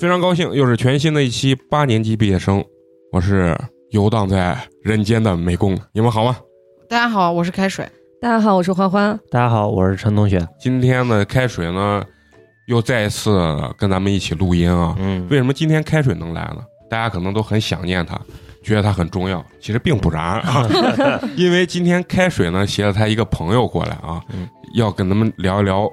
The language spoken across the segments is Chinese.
非常高兴，又是全新的一期八年级毕业生，我是游荡在人间的美工，你们好吗？大家好，我是开水。大家好，我是欢欢。大家好，我是陈同学。今天呢，开水呢又再一次跟咱们一起录音啊。嗯，为什么今天开水能来呢？大家可能都很想念他，觉得他很重要，其实并不然啊。因为今天开水呢携了他一个朋友过来啊，嗯要跟咱们聊一聊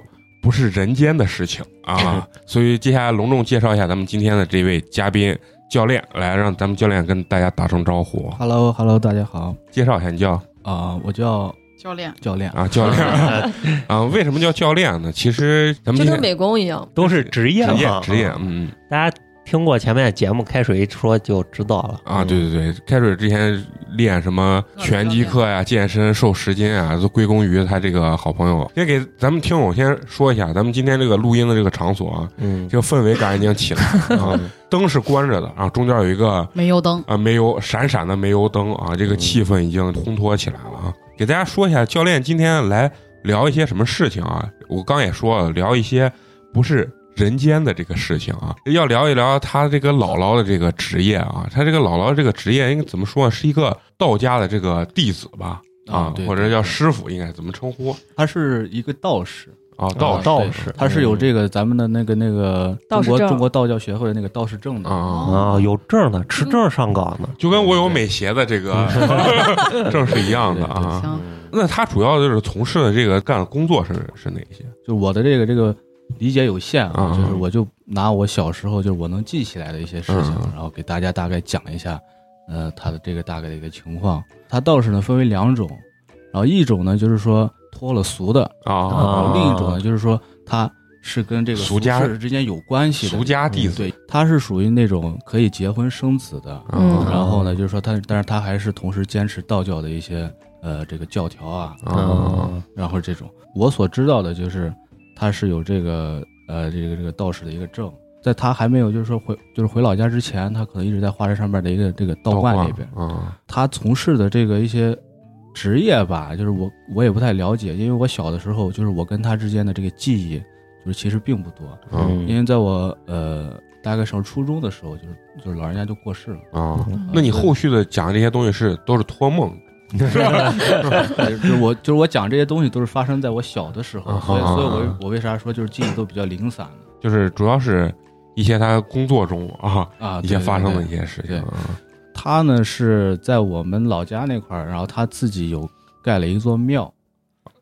不是人间的事情啊。所以接下来隆重介绍一下咱们今天的这位嘉宾教练，来让咱们教练跟大家打声招呼，Hello，Hello，大家好介绍一下你叫啊、我叫教练，教练啊教练 啊。为什么叫教练呢？其实咱们今天就跟美工一样，都是职业嘛，职业职业，嗯。大家听过前面节目，开水一说就知道了啊，对对对，开水之前练什么拳击课呀、健身、瘦十斤啊，都归功于他这个好朋友。先给咱们听友先说一下，咱们今天这个录音的这个场所啊，嗯，这个氛围感已经起来了 啊，灯是关着的啊，中间有一个煤油灯。啊煤油闪闪的煤油灯啊，这个气氛已经烘托起来了啊。给大家说一下，教练今天来聊一些什么事情啊？我刚也说了，聊一些不是人间的这个事情啊，要聊一聊他这个姥姥的这个职业啊。他这个姥姥这个职业应该怎么说呢？是一个道家的这个弟子吧？啊对或者叫师傅，应该怎么称呼他是一个道士，啊？道道士他是有这个咱们的那个那个中国中国道教协会的那个道士证的。啊，啊，有证的，持证上岗的。就跟我有美协的这个 证是一样的啊。那他主要就是从事的这个干的工作是是哪些？就我的这个这个理解有限嗯啊，就是我就拿我小时候就是我能记起来的一些事情嗯，然后给大家大概讲一下，呃，他的这个大概的一个情况。他道士呢分为两种，然后一种呢就是说脱了俗的，然啊，后另一种呢就是说他是跟这个俗家世之间有关系的俗家弟子对，他是属于那种可以结婚生子的，嗯。然后呢，就是说他，但是他还是同时坚持道教的一些呃这个教条啊，啊然后这种。我所知道的就是他是有这个呃这个这个道士的一个证，在他还没有就是说回就是回老家之前，他可能一直在华山上面的一个这个道观里边，嗯。他从事的这个一些职业吧，就是我我也不太了解，因为我小的时候就是我跟他之间的这个记忆就是其实并不多，嗯。因为在我呃大概上初中的时候，就是就是老人家就过世了。啊，那你后续的讲这些东西是都是托梦 就是我就是我讲这些东西都是发生在我小的时候，啊所以所以啊我我为啥说就是记忆都比较零散呢就是主要是一些他工作中啊啊？一些发生的一些事情他呢是在我们老家那块儿，然后他自己有盖了一座庙，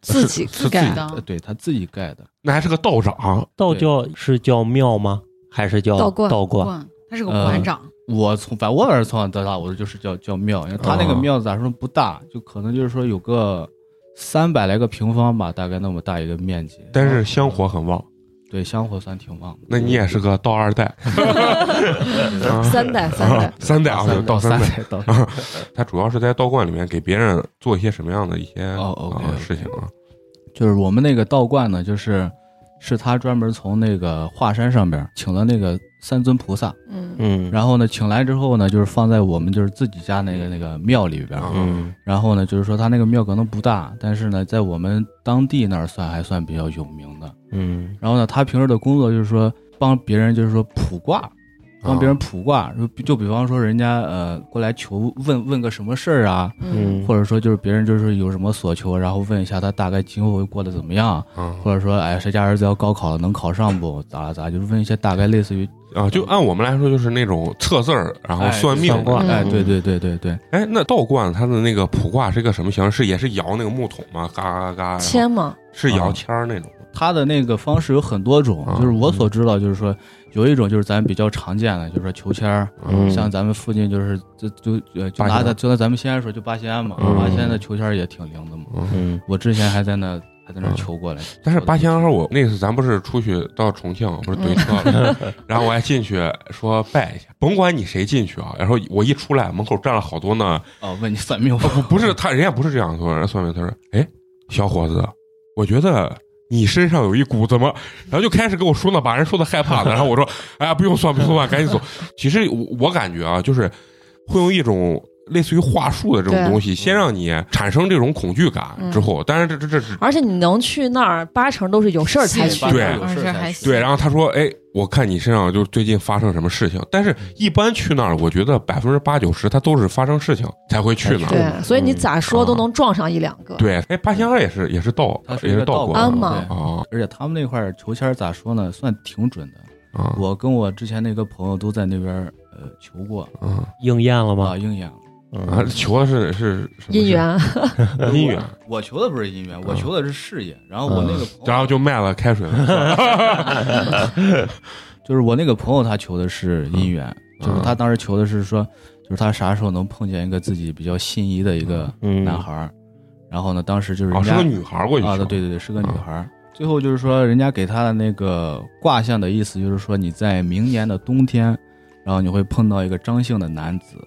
自己自盖的呃对他自己盖的。那还是个道长道教是叫庙吗？还是叫道观道观？他是个馆长，我从反正我反正从小到大我就是叫叫庙，因为他那个啊庙咋说不大，就可能就是说有个三百来个平方吧，大概那么大一个面积。但是香火很旺。对香火算挺旺的。那你也是个道二代，啊 三代 三代啊，三代啊，道三代。代道 他主要是在道观里面给别人做一些什么样的一些事情啊？就是我们那个道观呢，就是是他专门从那个华山上边请了那个三尊菩萨，嗯。嗯。然后呢，请来之后呢，就是放在我们就是自己家那个那个庙里边。然后呢，就是说他那个庙可能不大，但是呢，在我们当地那儿算还算比较有名的。嗯。然后呢，他平时的工作就是说帮别人就是说卜卦，帮别人啊卜卦，就就比方说人家呃过来求问问个什么事儿啊，或者说就是别人就是有什么所求，然后问一下他大概今后会过得怎么样，嗯或者说哎谁家儿子要高考了能考上不？咋了咋？就是问一些大概类似于啊！就按我们来说，就是那种测字儿，然后哎算命哎对对对对对，哎，那道观它的那个卜卦是一个什么形式？是也是摇那个木桶吗？嘎嘎嘎，签吗，是摇签儿那种。他的那个方式有很多种，啊就是我所知道就是说有一种就是咱比较常见的，就是说求签儿。嗯像咱们附近就是就就呃就拿八仙就拿咱们西安说就八仙嘛，嗯八仙的求签儿也挺灵的嘛。我之前还在那还在那嗯求过来，但是八仙庵，我那次咱不是出去到重庆，不是怼车了，然后我还进去说拜一下，甭管你谁进去啊，然后我一出来，门口站了好多呢，哦，问你算命吧。不不是他，人家不是这样说，人家算命他说，哎，小伙子，我觉得。你身上有一股怎么，然后就开始跟我说呢，把人说的害怕的。然后我说，哎呀，不用算，不用算，赶紧走。其实我我感觉啊，就是会用一种类似于话术的这种东西，先让你产生这种恐惧感嗯之后，当然这这这是而且你能去那儿，八成都是有事儿才去。对有事儿才去对，然后他说：“哎，我看你身上就最近发生什么事情。”但是，一般去那儿，我觉得百分之八九十他都是发生事情才会去那儿。对，所以你咋说啊都能撞上一两个。对，哎，八仙庵也是也是道，也是道观嘛对啊而且他们那块儿求签咋说呢，算挺准的。啊我跟我之前那个朋友都在那边呃求过啊应验了啊，吗？应验了。啊！嗯，求的是是什么姻缘，姻缘，我求的不是姻缘，我嗯求的是事业。然后我那个，然后就卖了开水了。就是我那个朋友，他求的是姻缘，嗯就是他当时求的是说，就是他啥时候能碰见一个自己比较心仪的一个嗯男孩儿。然后呢，当时就是哦，人家是个女孩儿过去啊，对对对，是个女孩儿。最后就是说，人家给他的那个卦象的意思，就是说你在明年的冬天，然后你会碰到一个张姓的男子。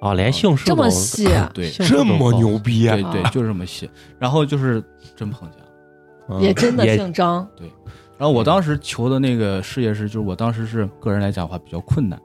哦，连姓氏这么都细，对这么牛逼啊对对，就是这么细。然后就是真碰见了。嗯也真的姓张。对然后我当时求的那个事业是，就是我当时是个人来讲的话比较困难。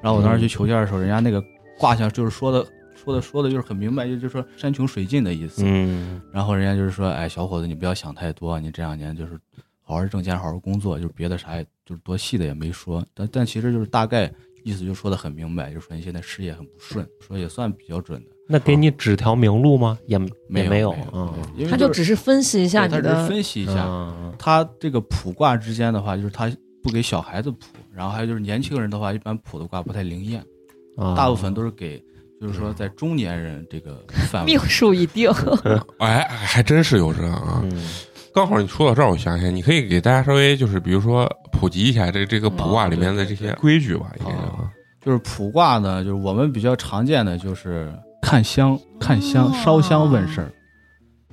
然后我当时去求签的时候，人家那个卦象就是说的说的说的就是很明白，就就是说山穷水尽的意思。嗯然后人家就是说，哎，小伙子，你不要想太多，你这两年就是好好挣钱，好好工作，就是别的啥也就是多细的也没说。但但其实就是大概意思就说的很明白，就说你现在事业很不顺，说也算比较准的。那给你指条明路吗？也没也没有嗯他就只是分析一下你对他只是的，分析一下，嗯他这个卜卦之间的话，就是他不给小孩子卜，然后还有就是年轻人的话，一般卜的卦不太灵验，啊大部分都是给就是说在中年人这个范围 命。数已定。哎，还真是有这样啊！嗯刚好你说到这儿，我想起来，你可以给大家稍微就是比如说普及一下这这个卜卦里面的这些规矩吧，应该就是卜卦呢，就是我们比较常见的就是看香、看香、哦烧香问事儿，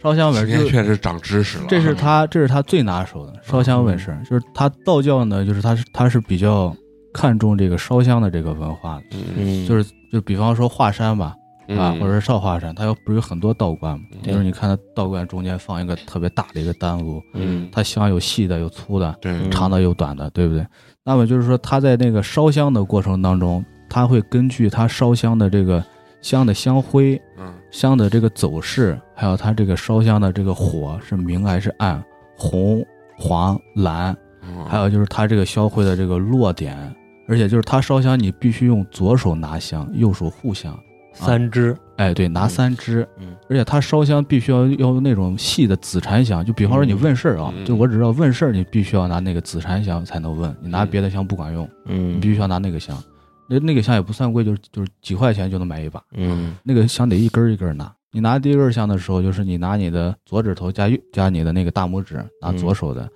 烧香问今天。确实长知识了。啊。这是他，这是他最拿手的烧香问事儿，就是他道教呢，就是他是他是比较看重这个烧香的这个文化的，就是就比方说华山吧，啊，嗯或者是少华山，它有不是有很多道观嘛？就是你看它道观中间放一个特别大的一个丹炉，嗯它香有细的有粗的，对嗯长的有短的，对不对？那么就是说，它在那个烧香的过程当中，它会根据它烧香的这个香的香灰、嗯香的这个走势，还有它这个烧香的这个火是明还是暗，红、黄、蓝，嗯还有就是它这个香灰的这个落点，而且就是它烧香，你必须用左手拿香，右手护香。三支，哎，对，拿三支，嗯。而且它烧香必须要要那种细的紫檀香，就比方说你问事儿啊，嗯。就我只知道问事儿，你必须要拿那个紫檀香才能问，你拿嗯别的香不管用，你嗯必须要拿那个香。那那个香也不算贵，就是就是几块钱就能买一把，嗯。那个香得一根儿一根儿拿。你拿第一根香的时候，就是你拿你的左指头加右加你的那个大拇指，拿左手的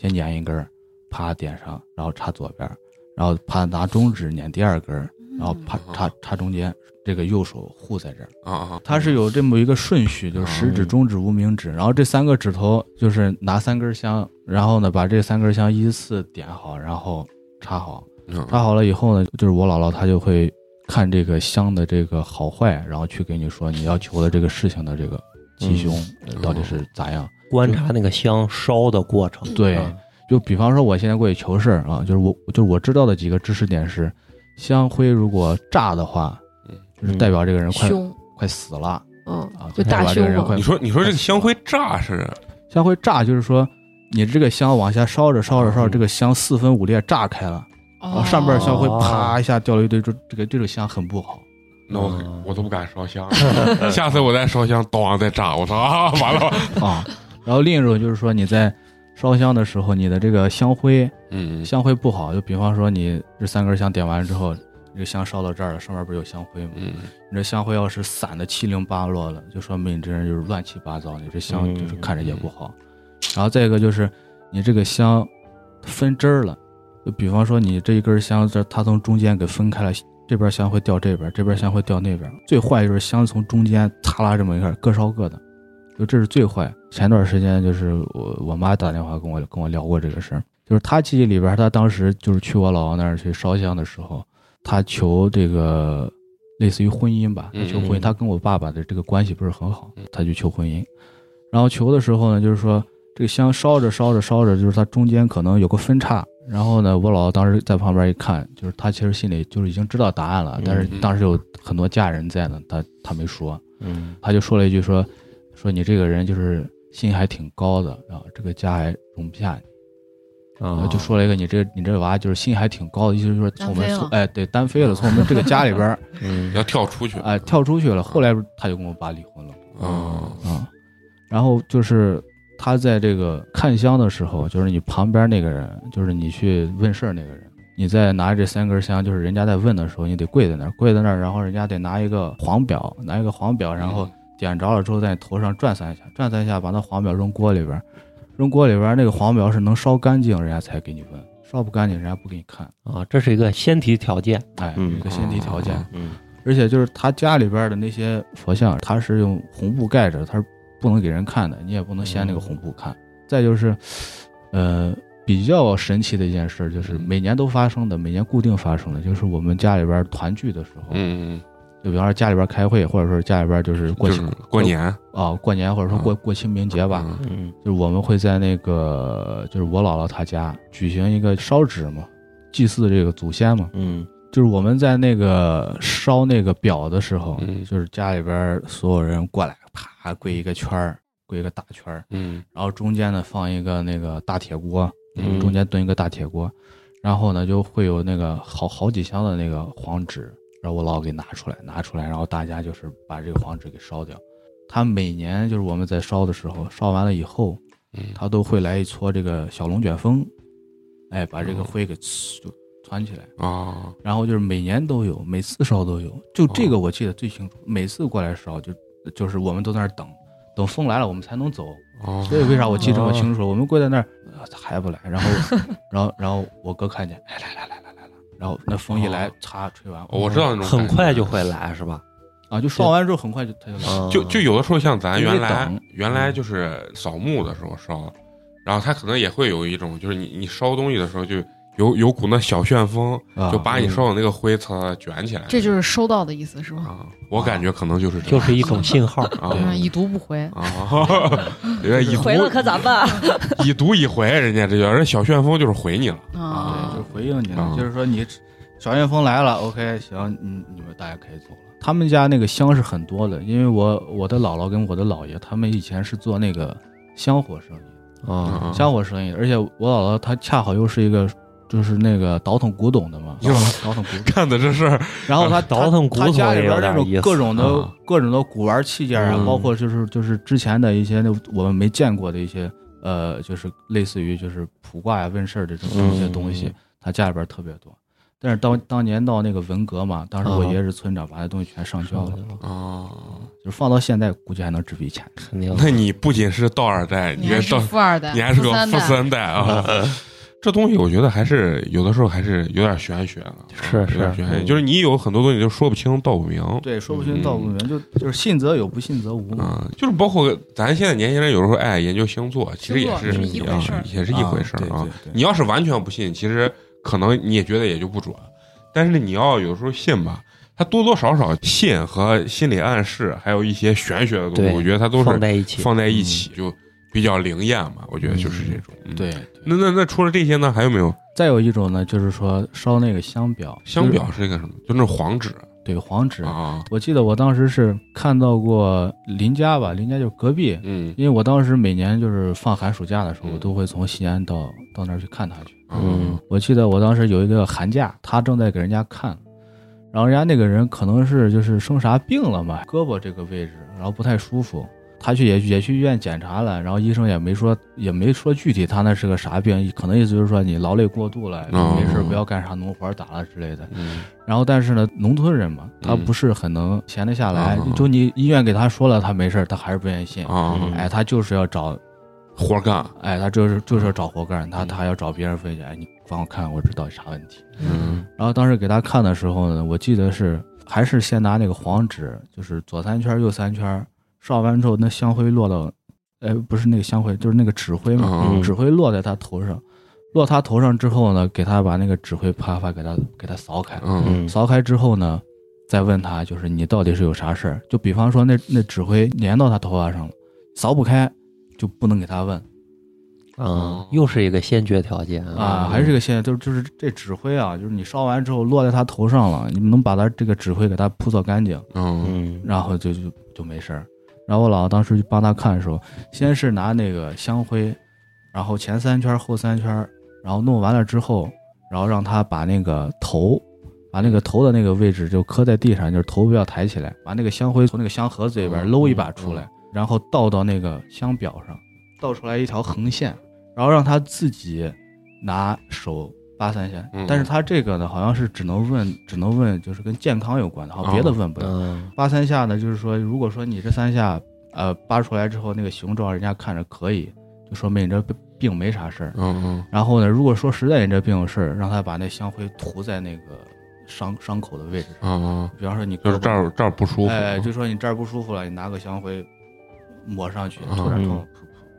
先捻一根儿，啪点上，然后插左边儿，然后啪拿中指捻第二根儿，然后啪插插中间，这个右手护在这儿。啊啊，它是有这么一个顺序，就是食指、中指、无名指，然后这三个指头就是拿三根香，然后呢把这三根香依次点好，然后插好。嗯插好了以后呢，就是我姥姥她就会看这个香的这个好坏，然后去给你说你要求的这个事情的这个吉凶、呃到底是咋样。观察那个香烧的过程，对啊就比方说我现在过去求事儿啊，就是我就是我知道的几个知识点是，香灰如果炸的话嗯，就是代表这个人快、凶，快死了。嗯啊，就大代表这个人快你说你说这个香灰炸是？香灰炸就是说，你这个香往下烧着烧着烧这个香四分五裂炸开了，然后上边香灰哦啪一下掉了一堆，这这个这个香很不好。那我嗯。我都不敢烧香，下次我再烧香，咣再炸，我操啊，完了，啊。然后另一种就是说你在烧香的时候，你的这个香灰嗯香灰不好，就比方说你这三根香点完之后，这个香烧到这儿了，上面不是有香灰吗？嗯你这香灰要是散的七零八落的，就说明你这人就是乱七八糟，你这香就是看着也不好。然后再一个就是你这个香分支儿了，就比方说你这一根香，这它从中间给分开了，这边香会掉这边，这边香会掉那边。最坏就是香从中间擦拉这么一块，各烧各的，就这是最坏。前段时间就是我我妈打电话跟我跟我聊过这个事儿，就是她记忆里边，她当时就是去我姥姥那儿去烧香的时候，她求这个类似于婚姻吧，她求婚姻，嗯她跟我爸爸的这个关系不是很好嗯，她就求婚姻。然后求的时候呢，就是说这个香烧着烧着烧着，就是它中间可能有个分叉，然后呢，我姥姥当时在旁边一看，就是她其实心里就是已经知道答案了，但是嗯当时有很多家人在呢，她她没说，嗯她就说了一句说说你这个人就是心还挺高的啊，这个家还容不下你，啊，就说了一个你这你这娃就是心还挺高的，意思就是说从我们从哎对单飞了，从我们这个家里边儿 嗯。要跳出去。哎跳出去了，后来他就跟我爸离婚了。啊啊，然后就是他在这个看香的时候，就是你旁边那个人，就是你去问事儿那个人，你在拿这三根香，就是人家在问的时候，你得跪在那儿，跪在那儿，然后人家得拿一个黄表，拿一个黄表，然后点着了之后，在你头上转三下，转三下，把那黄表扔锅里边儿，扔锅里边儿，那个黄表是能烧干净，人家才给你问，烧不干净，人家不给你看。啊，这是一个先提条件，哎，嗯一个先提条件。嗯而且就是他家里边的那些佛像，他是用红布盖着，他是不能给人看的，你也不能掀那个红布看。再就是，呃，比较神奇的一件事，就是每年都发生的，每年固定发生的，就是我们家里边团聚的时候，嗯，就比方说家里边开会，或者说家里边就是过就是庆过年啊、过年或者说过过清明节吧，就是我们会在那个就是我姥姥她家举行一个烧纸嘛，祭祀这个祖先嘛。嗯。就是我们在那个烧那个表的时候，嗯。就是家里边所有人过来，啪跪一个圈儿，跪一个大圈儿，嗯。然后中间呢放一个那个大铁锅，嗯中间蹲一个大铁锅，然后呢就会有那个好好几箱的那个黄纸，然后我姥给拿出来，拿出来，然后大家就是把这个黄纸给烧掉。他每年就是我们在烧的时候，烧完了以后，嗯他都会来一撮这个小龙卷风，哎，把这个哦灰给呲就团起来。啊然后就是每年都有，每次烧都有，就这个我记得最清楚。每次过来烧就就是我们都在那儿等，等风来了我们才能走。哦所以为啥我记这么清楚？我们跪在那儿，呃还不来，然后然后然后我哥看见，哎来来来然后那风一来，擦吹完，我知道那种很快就会来是吧？啊，就烧完之后很快就它就来就就有的时候像咱原来原来就是扫墓的时候烧，然后它可能也会有一种，就是你你烧东西的时候就有有股那小旋风，啊就把你烧的那个灰擦卷起来。这就是收到的意思是吧？啊，我感觉可能就是这样就是一种信号。啊嗯，已读不回。啊，人家已回了可咋办？已读已回，人家这叫人小旋风就是回你了。啊对，就回应你了，啊就是说你小旋风来了，OK，行，你，你们大家可以走了。他们家那个香是很多的，因为我我的姥姥跟我的姥爷他们以前是做那个香火生意，啊，香火生意，而且我姥姥她恰好又是一个就是那个倒腾古董的嘛，哟倒腾古董，干的这事儿 然后他倒腾古董他家里边那种各种的啊。各种的古玩器件啊，嗯。包括就是就是之前的一些那我们没见过的一些呃，就是类似于就是卜卦呀、问事儿这种嗯一些东西，他家里边特别多。但是当当年到那个文革嘛，当时我啊爷爷是村长，把那东西全上交了，哦，就是放到现在估计还能值笔钱。肯定。那你不仅是道二代，你还是富二代，你还是个。富三代。啊。这东西我觉得还是有的时候还是有点玄学的，是有点是玄学，嗯就是你有很多东西就说不清道不明。对，说不清道不明，就就是信则有，不信则无嘛。啊，就是包括咱现在年轻人有时候爱研究星座，其实也是星座是一样回事也是一回事儿啊对对。对你要是完全不信，其实可能你也觉得也就不准。但是你要有时候信吧，它多多少少信和心理暗示，还有一些玄学的东西，我觉得它都是放在一起。放在一起，就比较灵验嘛。我觉得就是这种。嗯，对，那那那除了这些呢，还有没有再有一种呢，就是说烧那个香表，香表是一个什么？就那种黄纸对黄纸。啊，我记得我当时是看到过邻家吧，邻家就是隔壁，嗯因为我当时每年就是放寒暑假的时候，嗯我都会从西安到到那儿去看他去。嗯我记得我当时有一个寒假，他正在给人家看，然后人家那个人可能是就是生啥病了嘛，胳膊这个位置，然后不太舒服，他去也也去医院检查了，然后医生也没说也没说具体他那是个啥病，可能意思就是说你劳累过度了，哦没事不要干啥农活打了之类的。嗯然后但是呢，农村人嘛，他嗯不是很能闲得下来，哦就你医院给他说了他没事他还是不愿意信，哎，他就是要找活干。哎，他就是就是要找活干，他嗯他还要找别人分析，哎，你帮我看我这到底啥问题。嗯然后当时给他看的时候呢，我记得是还是先拿那个黄纸，就是左三圈右三圈，烧完之后那香灰落到，哎，不是那个香灰，就是那个纸灰嘛，嗯。纸灰落在他头上，落他头上之后呢，给他把那个纸灰啪啪给他给他扫开，嗯。嗯扫开之后呢，再问他就是你到底是有啥事儿？就比方说那那纸灰粘到他头发上了，扫不开就不能给他问。嗯，又是一个先决条件啊，还是一个现在就是就是这纸灰啊，就是你烧完之后落在他头上了，你能把他这个纸灰给他铺扫干净，嗯嗯。然后就就就没事儿。然后我姥姥当时帮他看的时候，先是拿那个香灰，然后前三圈后三圈，然后弄完了之后，然后让他把那个头，把那个头的那个位置就磕在地上，就是头不要抬起来，把那个香灰从那个香盒子里边嗯。搂一把出来，然后倒到那个香表上，倒出来一条横线，然后让他自己拿手扒三下。嗯但是他这个呢，好像是只能问，只能问就是跟健康有关的，好像别的问不了。嗯扒三下呢，就是说，如果说你这三下，呃，扒出来之后那个形状人家看着可以，就说明你这病病没啥事儿。嗯嗯然后呢，如果说实在你这病有事儿，让他把那香灰涂在那个伤伤口的位置上，嗯嗯，比方说你就是这儿这儿不舒服，哎，就说你这儿不舒服了，你拿个香灰抹上去，嗯涂点痛，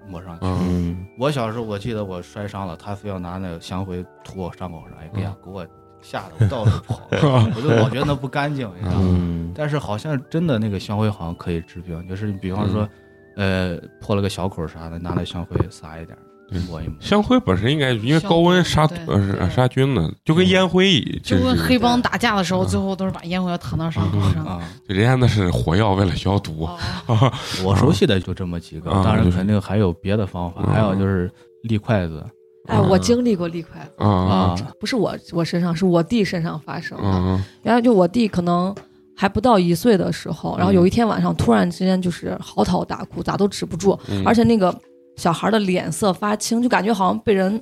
抹上去。我小时候我记得我摔伤了，他非要拿那个香灰涂我伤口上，哎呀，给我吓得我到处跑，我就老觉得那不干净，你知道吗？嗯但是好像真的那个香灰好像可以治病，就是你比方说，呃，破了个小口啥的，拿那香灰撒一点对，抹一抹。香灰本身应该因为高温杀毒呃杀菌的，就跟烟灰一样就跟黑帮打架的时候，嗯。最后都是把烟灰要弹到伤口上。啊，人家那是火药为了消毒，哦。我熟悉的就这么几个，啊当然肯定还有别的方法，嗯。还有就是立筷子。哎，我经历过立筷子，啊不是我我身上，是我弟身上发生的。嗯原来就我弟可能还不到一岁的时候，然后有一天晚上突然之间就是嚎啕大哭，咋都止不住，嗯，而且那个小孩的脸色发青，就感觉好像被人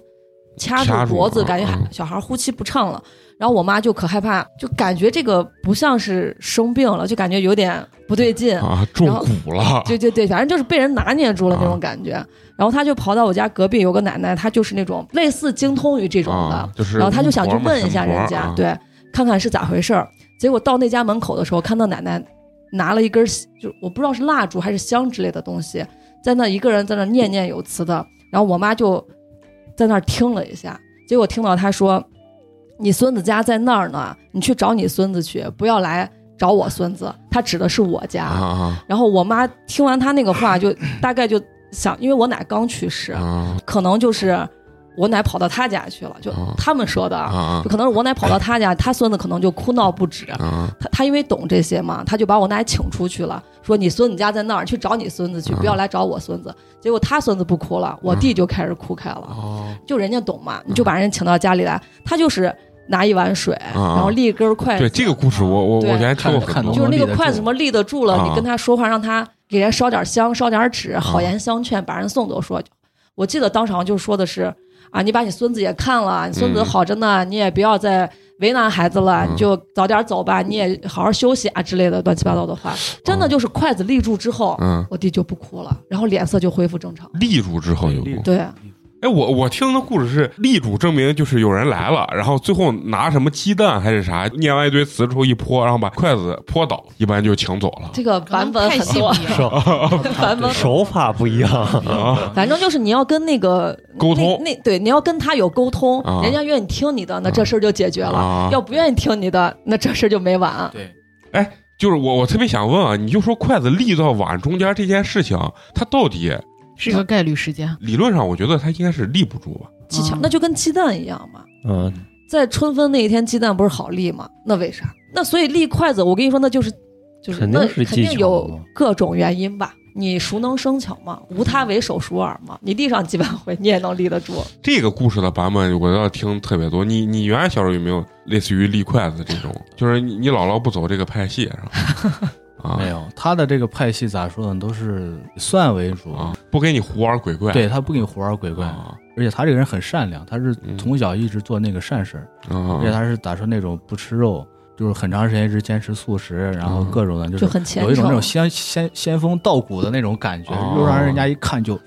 掐掐住住脖子，感觉小孩呼吸不畅了。然后我妈就可害怕，就感觉这个不像是生病了，就感觉有点不对劲。啊中蛊了，对对对，反正就是被人拿捏住了那啊种感觉。然后他就跑到我家隔壁有个奶奶，她就是那种类似精通于这种的，啊，就是然后他就想去问一下人家，啊对，看看是咋回事儿。结果到那家门口的时候，看到奶奶拿了一根儿，就我不知道是蜡烛还是香之类的东西，在那一个人在那念念有词的。然后我妈就在那儿听了一下，结果听到他说：“你孙子家在那儿呢，你去找你孙子去，不要来找我孙子。”他指的是我家。然后我妈听完他那个话，就 大概就想，因为我奶刚去世，啊可能就是我奶跑到他家去了，就啊。他们说的就可能是我奶跑到他家，他孙子可能就哭闹不止。啊。他他因为懂这些嘛，他就把我奶请出去了，说你孙子家在那儿，去找你孙子去，啊不要来找我孙子。结果他孙子不哭了，我弟就开始哭开了。哦。就人家懂嘛，你就把人请到家里来，他就是拿一碗水，然后立一根筷子，对这个故事我我我对以前听过很多，就是那个筷子什么立得住了，啊。你跟他说话，让他给人烧点香，烧点纸，好啊言相劝，把人送走说。我记得当场就说的是啊，你把你孙子也看了，你孙子嗯好着呢，你也不要再为难孩子了，嗯你就早点走吧，你也好好休息啊之类的乱七八糟的话。真的就是筷子立住之后，嗯，我弟就不哭了，然后脸色就恢复正常。立住之后有哭。对，哎，我我听的故事是立主证明就是有人来了，然后最后拿什么鸡蛋还是啥，念完一堆词之后一泼，然后把筷子泼倒，一般就请走了。这个版本 很多，版本手法不一样，啊反正就是你要跟那个沟通那那对，你要跟他有沟通，啊人家愿意听你的，那这事儿就解决了；啊要不愿意听你的，那这事儿就没完。对，哎就是我我特别想问啊，你就说筷子立到碗中间这件事情，它到底是一个概率事件。理论上我觉得它应该是立不住吧？技巧啊那就跟鸡蛋一样嘛，嗯，在春分那一天，鸡蛋不是好立吗？那为啥？那所以立筷子，我跟你说，那就是就是肯定那是技巧肯定有各种原因吧。你熟能生巧嘛，无他为手熟耳嘛。你立上几百回，你也能立得住。这个故事的版本我要听特别多。你你原来小时候有没有类似于立筷子这种？就是你你姥姥不走这个派系是吧？啊。没有他的这个派系咋说呢，都是算为主，啊，不给你胡玩鬼怪。对他不给你胡玩鬼怪，啊。而且他这个人很善良，他是嗯从小一直做那个善事而且他是咋说那种不吃肉，就是很长时间一直坚持素食，然后嗯各种的，就就是有一种那种先先先锋道骨的那种感觉，哦又让人家一看就啊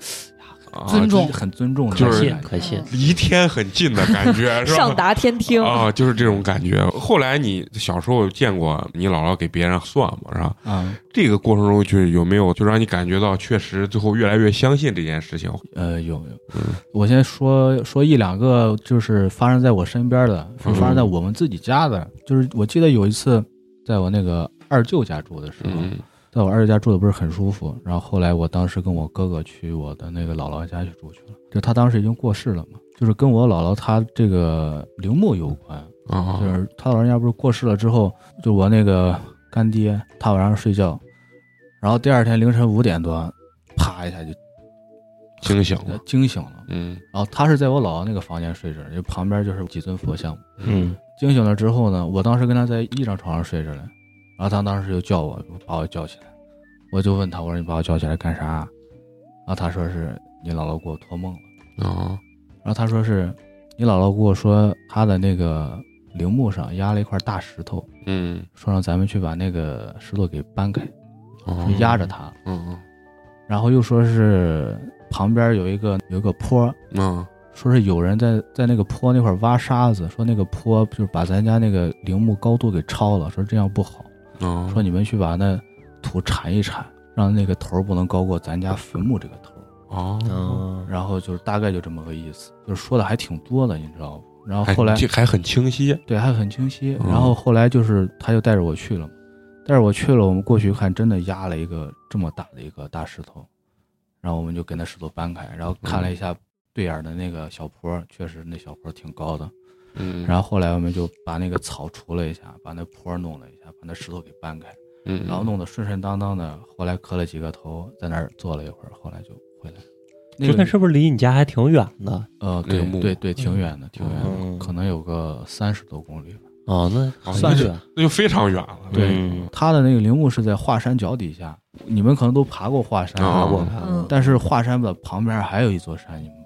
尊重很尊重的就是感觉，可信，离天很近的感觉，是吧？上达天听，啊，就是这种感觉。后来你小时候见过你姥姥给别人算嘛，是吧？啊，这个过程中就有没有就让你感觉到确实最后越来越相信这件事情？呃，有有嗯，我先说说一两个，就是发生在我身边的，是发生在我们自己家的。就是我记得有一次，在我那个二舅家住的时候，嗯在我二舅家住的不是很舒服，然后后来我当时跟我哥哥去我的那个姥姥家去住去了，就他当时已经过世了嘛，就是跟我姥姥她这个陵墓有关，啊就是他老人家不是过世了之后，就我那个干爹，他晚上睡觉，然后第二天凌晨五点多，啪一下就惊醒了，惊醒了。嗯然后他是在我姥姥那个房间睡着，就旁边就是几尊佛像。嗯惊醒了之后呢，我当时跟他在一张床上睡着嘞，然后他当时就叫我，把我叫起来，我就问他，我说你把我叫起来干啥？然后他说是你姥姥给我托梦了，哦。然后他说是你姥姥跟我说他的那个陵墓上压了一块大石头，嗯。说让咱们去把那个石头给搬开，压着它，嗯然后又说是旁边有一个有一个坡，嗯。说是有人在在那个坡那块挖沙子，说那个坡就是把咱家那个陵墓高度给超了，说这样不好，嗯，说你们去把那土铲一铲，让那个头儿不能高过咱家坟墓这个头儿。哦，嗯然后就是大概就这么个意思，就是说的还挺多的，你知道不？然后后来还很清晰，对还很清晰，嗯然后后来就是他就带着我去了嘛，带着我去了，我们过去看，真的压了一个这么大的一个大石头，然后我们就给那石头搬开，然后看了一下对眼的那个小坡，确实那小坡挺高的，嗯，然后后来我们就把那个草除了一下，把那坡弄了一下，把那石头给搬开，嗯，然后弄得顺顺当当的，后来磕了几个头，在那儿坐了一会儿，后来就回来。那个就那是不是离你家还挺远的？呃，对对对，挺远的，挺远嗯。的，可能有个三十多公里吧。哦，那哦算是远。那就非常远了，对。嗯。他的那个陵墓是在华山脚底下，你们可能都爬过华山，啊爬过嗯，但是华山的旁边还有一座山，你们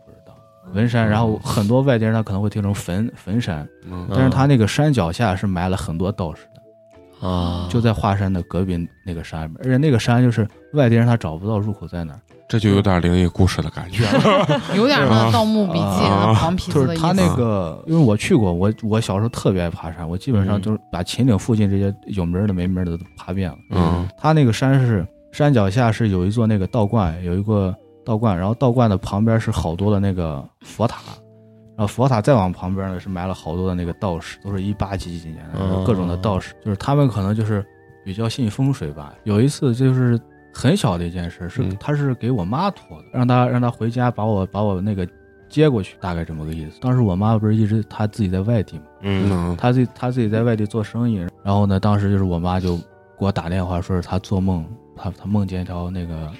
文山。然后很多外地人他可能会听成坟坟山，嗯。但是他那个山脚下是埋了很多道士的，啊，就在华山的隔壁那个山里面，而且那个山就是外地人他找不到入口在哪儿，这就有点灵异故事的感觉，有点那《盗墓笔记》啊那黄皮子的。就是他那个，因为我去过，我我小时候特别爱爬山，我基本上就是把秦岭附近这些有名儿的没名儿的都爬遍了。嗯。他那个山是山脚下是有一座那个道观，有一个道观，然后道观的旁边是好多的那个佛塔，然后佛塔再往旁边呢是埋了好多的那个道士，都是一八几几年的哦各种的道士，就是他们可能就是比较信风水吧。有一次就是很小的一件事，是嗯他是给我妈托的，让他让他回家把我把我那个接过去，大概这么个意思。当时我妈不是一直她自己在外地嘛，嗯她自己她自己在外地做生意，然后呢，当时就是我妈就给我打电话，说是她做梦，她她梦见一条那个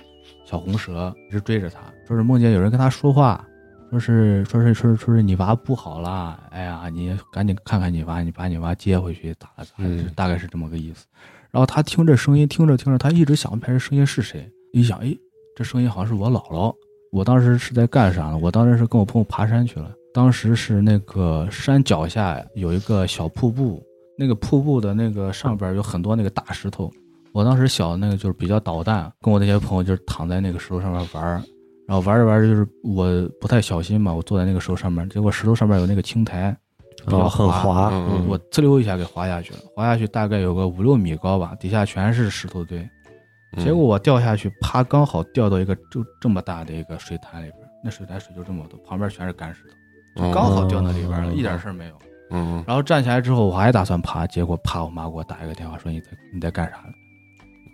小红蛇一直追着他，说是梦见有人跟他说话，说是说是说是说是你娃不好啦，哎呀，你赶紧看看你娃，你把你娃接回去咋了咋了，嗯大概是这么个意思。然后他听这声音，听着听着，他一直想不起来这声音是谁，一想，哎，这声音好像是我姥姥。我当时是在干啥呢？我当时是跟我朋友爬山去了。当时是那个山脚下有一个小瀑布，那个瀑布的那个上边有很多那个大石头。我当时小那个就是比较捣蛋，跟我那些朋友就是躺在那个石头上面玩儿，然后玩着玩着就是我不太小心嘛，我坐在那个石头上面，结果石头上面有那个青苔，比较哦，很滑，我呲溜一下给滑下去了，滑下去大概有个五六米高吧，底下全是石头堆。嗯结果我掉下去，啪，刚好掉到一个就这么大的一个水潭里边，那水潭水就这么多，旁边全是干石头，就刚好掉那里边了，哦一点事儿没有。嗯然后站起来之后，我还打算爬，结果啪，我妈给我打一个电话说你在你在干啥呢？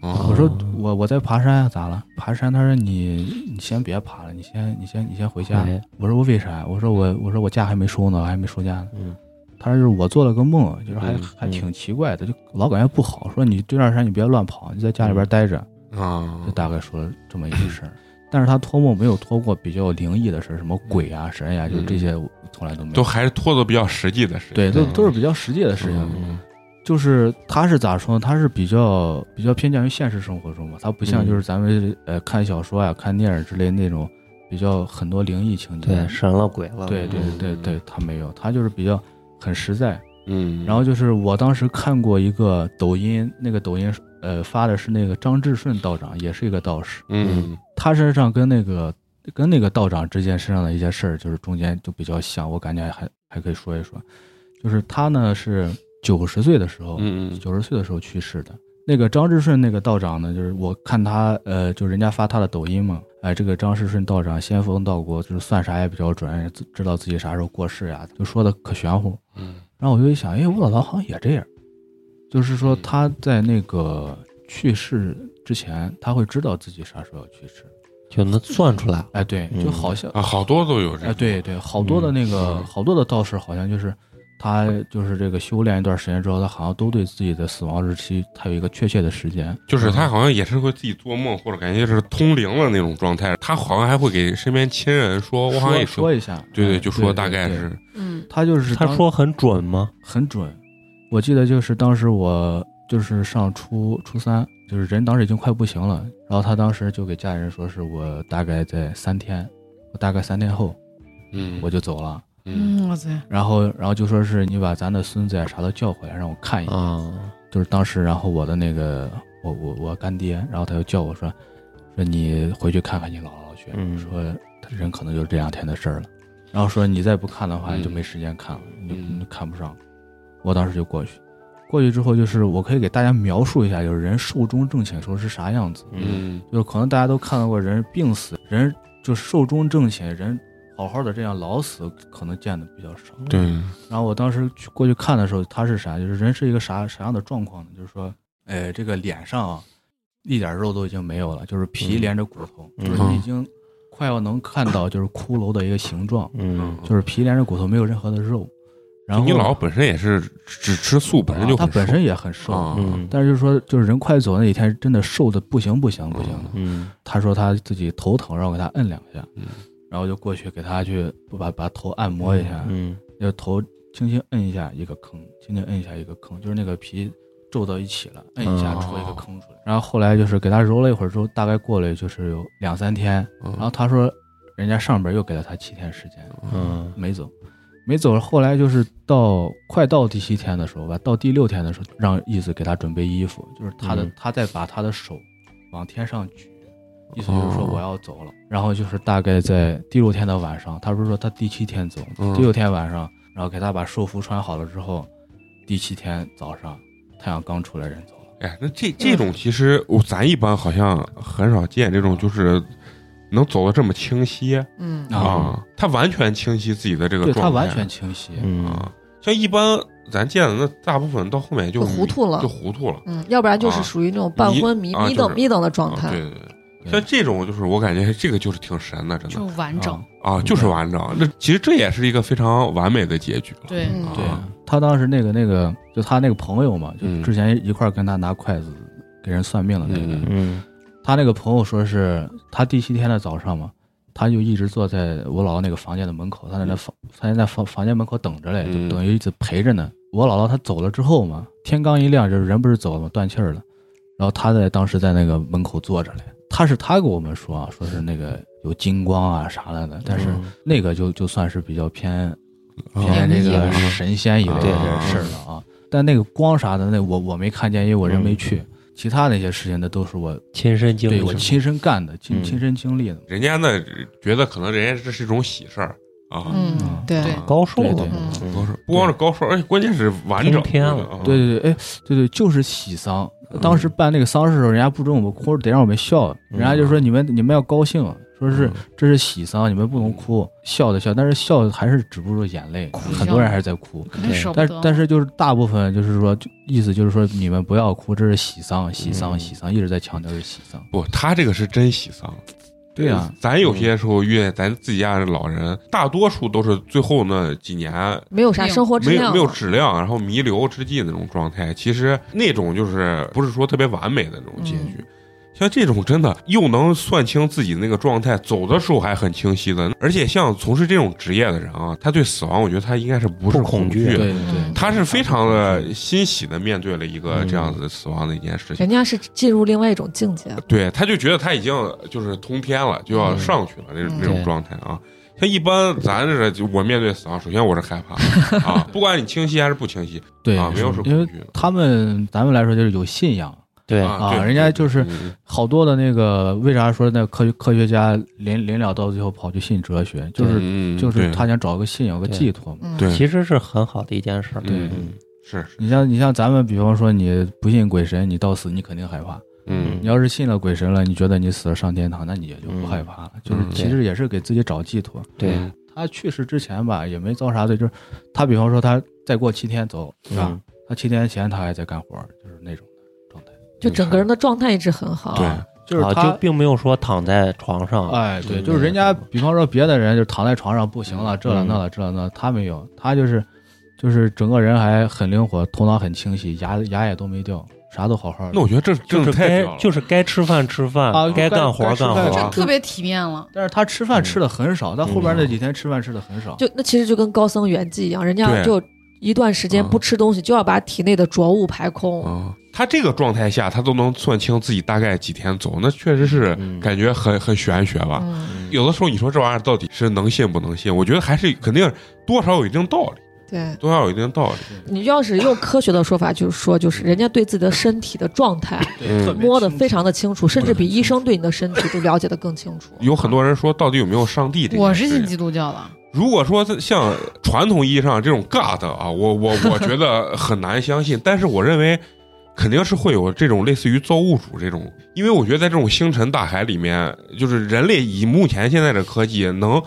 嗯我说我我在爬山啊，咋了？爬山？他说你你先别爬了，你先你先你先回家。哎我说我为啥？我说我我说我假还没收呢，我还没收假呢。嗯他说就是我做了个梦，就是还嗯还挺奇怪的，就老感觉不好，说你对面山你别乱跑，你在家里边待着，啊就大概说了这么一个事儿。但是他托梦没有托过比较灵异的事儿，什么鬼啊、神呀、就这些从来都没有。都还是托的比较实际的事情，对，都嗯都是比较实际的事情。嗯就是他是咋说呢？他是比较比较偏向于现实生活中嘛，他不像嗯就是咱们呃看小说呀、看电影之类那种比较很多灵异情节。对，神了鬼了，对对嗯对对，他没有，他就是比较很实在。嗯，然后就是我当时看过一个抖音，那个抖音呃发的是那个张志顺道长，也是一个道士，嗯他身上跟那个跟那个道长之间身上的一些事儿，就是中间就比较像，我感觉还还可以说一说。就是他呢是九十岁的时候，嗯嗯九十岁的时候去世的。那个张志顺那个道长呢，就是我看他呃，就人家发他的抖音嘛，哎，这个张志顺道长仙风道骨，就是算啥也比较准，知知道自己啥时候过世呀，就说的可玄乎。嗯然后我就一想，哎，我姥姥好像也这样，就是说他在那个去世之前，他会知道自己啥时候要去世。就能算出来。哎，对，嗯就好像啊，好多都有这哎，对对，好多的那个、嗯好多的道士，好像就是他就是这个修炼一段时间之后，他好像都对自己的死亡日期，他有一个确切的时间。就是他好像也是会自己做梦，或者感觉是通灵了那种状态。他好像还会给身边亲人说，我好像也说说一下，对对，哎就说大概是，嗯他就是他说很准吗？很准。我记得就是当时我就是上初初三，就是人当时已经快不行了，然后他当时就给家里人说是我大概在三天，我大概三天后嗯，我就走了。嗯。嗯，我操，然后，然后就说是你把咱的孙子呀啥都叫回来，让我看一眼。啊，就是当时，然后我的那个我我我干爹，然后他就叫我说说你回去看看你姥姥去，嗯。说他人可能就是这两天的事儿了，然后说你再不看的话，就没时间看了，你就嗯。你就看不上。我当时就过去，过去之后就是我可以给大家描述一下，就是人寿终正寝时候是啥样子，嗯。就是可能大家都看到过人病死，人就是寿终正寝，人好好的这样老死，可能见的比较少。对，然后我当时去过去看的时候，他是啥？就是人是一个啥啥样的状况呢？就是说，呃，这个脸上啊，一点肉都已经没有了，就是皮嗯连着骨头，嗯就是已经快要能看到就是骷髅的一个形状，嗯就是皮连着骨头，没有任何的肉。然后你姥本身也是只吃素，本身就很瘦啊他本身也很瘦，啊，嗯但是就是说，就是人快走那几天，真的瘦的不行不行不行的。嗯他说他自己头疼，让我给他摁两下，嗯然后就过去给他去把把头按摩一下，嗯就头轻轻摁一下一个坑，轻轻摁一下一个坑，就是那个皮皱到一起了，摁一下哦戳一个坑出来。然后后来就是给他揉了一会儿之后，大概过了就是有两三天，嗯。然后他说人家上边又给了他七天时间，嗯没走，没走。后来就是到快到第七天的时候吧，到第六天的时候，让义子给他准备衣服，就是他的、嗯。他再把他的手往天上举，意思就是说哦。我要走了。然后就是大概在第六天的晚上，他不是说他第七天走，嗯。第六天晚上，然后给他把寿服穿好了之后，第七天早上太阳刚出来，人走了。哎，那这这种其实我咱一般好像很少见这种，就是能走的这么清晰。嗯。啊。啊，他完全清晰自己的这个状态，对他完全清晰，嗯。啊。像一般咱见的那大部分到后面就就糊涂了。就糊涂了。嗯，要不然就是啊。属于那种半昏迷、啊就是迷瞪迷瞪的状态。对对，对像这种就是我感觉这个就是挺神的，真的。就完整。啊，啊，就是完整。那其实这也是一个非常完美的结局了。对，嗯对。啊他当时那个那个，就他那个朋友嘛，就嗯。之前一块儿跟他拿筷子给人算命的那个，嗯嗯。他那个朋友说是他第七天的早上嘛，他就一直坐在我姥姥那个房间的门口，他在那房他在那房房间门口等着嘞，嗯。就等于一直陪着呢。我姥姥她走了之后嘛，天刚一亮，就是人不是走了吗？断气儿了，然后他在当时在那个门口坐着嘞。他是他给我们说啊，说是那个有金光啊啥来的，但是嗯那个就就算是比较偏啊偏这个神仙一类的事儿了啊。但那个光啥的，那我我没看见，因为我人没去。其他那些事情，那都是我亲身经历对我亲身干的，亲嗯。亲身经历的。人家呢觉得可能人家这是一种喜事儿啊，嗯嗯，对。对高寿了高寿不光是高寿，而且关键是完整通篇了。啊。对对对，哎，对对，就是喜丧。嗯当时办那个丧事的时候，人家不准我们哭，得让我们笑。人家就说你们你们要高兴，说是嗯这是喜丧，你们不能哭，笑的笑，但是笑还是止不住眼泪，哭很多人还是在哭。但得。但是就是大部分就是说，意思就是说你们不要哭，这是喜丧，喜丧，嗯喜丧，一直在强调是喜丧。不，他这个是真喜丧。对呀咱有些时候遇见咱自己家的老人，大多数都是最后那几年没有啥生活质量，没有没有质量，然后弥留之际那种状态。其实那种就是不是说特别完美的那种结局。嗯像这种真的又能算清自己的那个状态，走的时候还很清晰的，而且像从事这种职业的人啊，他对死亡，我觉得他应该是不是恐惧惧的，对对对嗯，他是非常的欣喜的面对了一个嗯这样子的死亡的一件事情。人家是进入另外一种境界。对，他就觉得他已经就是通天了，就要上去了那种嗯那种状态啊。像一般咱这就我面对死亡，首先我是害怕 啊，不管你清晰还是不清晰对啊，没有是因为恐惧的他们咱们来说就是有信仰对啊，人家就是嗯好多的那个，为啥说那科学科学家临临了到最后跑去信哲学，就是嗯就是他想找个信仰，有个寄托嘛。嗯，对其实是很好的一件事儿。对嗯是是你像你像咱们，比方说你不信鬼神，你到死你肯定害怕。嗯你要是信了鬼神了，你觉得你死了上天堂，那你也就不害怕了。就是嗯其实也是给自己找寄托。对嗯他去世之前吧，也没遭啥罪，就是他比方说他再过七天走，是吧？嗯他七天前他还在干活，就是那种。就整个人的状态一直很好。对啊就是啊，他就并没有说躺在床上，哎，对，嗯就是人家，比方说别的人就躺在床上不行了，这了嗯那了这了那，他没有，他就是就是整个人还很灵活，头脑很清晰，牙牙也都没掉，啥都好好的。那我觉得这真就是是该太就是该吃饭吃饭啊，该干活干活。特别体面了。但是他吃饭吃的很少，他后边嗯那几天吃饭吃的很少。就那其实就跟高僧圆寂一样，人家就一段时间嗯不吃东西，就要把体内的浊物排空。啊，他这个状态下，他都能算清自己大概几天走，那确实是嗯感觉很很玄学吧。嗯，有的时候你说这玩意儿到底是能信不能信？我觉得还是肯定多少有一定道理，对。多少有一定道理。你要是用科学的说法，就是说，就是人家对自己的身体的状态摸得非常的清楚，甚至比医生对你的身体都了解的更清楚。有很多人说，到底有没有上帝？我是信基督教的，如果说像传统意义上这种 God 啊，我我我觉得很难相信，但是我认为肯定是会有这种类似于造物主这种，因为我觉得在这种星辰大海里面，就是人类以目前现在的科技能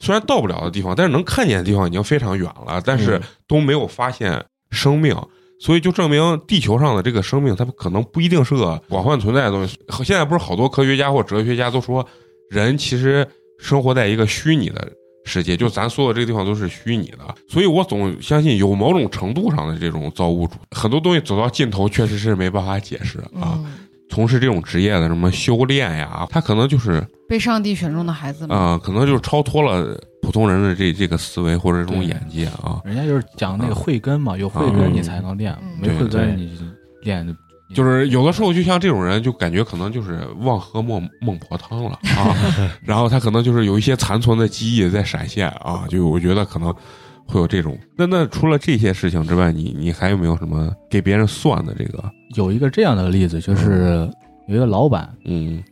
虽然到不了的地方，但是能看见的地方已经非常远了，但是嗯都没有发现生命。所以就证明地球上的这个生命，它可能不一定是个广泛存在的东西。和现在不是好多科学家或哲学家都说，人其实生活在一个虚拟的世界，就咱所有这个地方都是虚拟的。所以我总相信有某种程度上的这种造物主。很多东西走到尽头，确实是没办法解释啊。嗯，从事这种职业的什么修炼呀，他可能就是被上帝选中的孩子们。啊、可能就是超脱了普通人的这这个思维或者这种眼界啊。人家就是讲那个慧根嘛，有慧嗯根你才能练，嗯没慧根你练就是有的时候，就像这种人，就感觉可能就是忘喝孟孟婆汤了啊，然后他可能就是有一些残存的记忆在闪现啊，就我觉得可能会有这种。那那除了这些事情之外，你你还有没有什么给别人算的这个？有一个这样的例子，就是有一个老板，嗯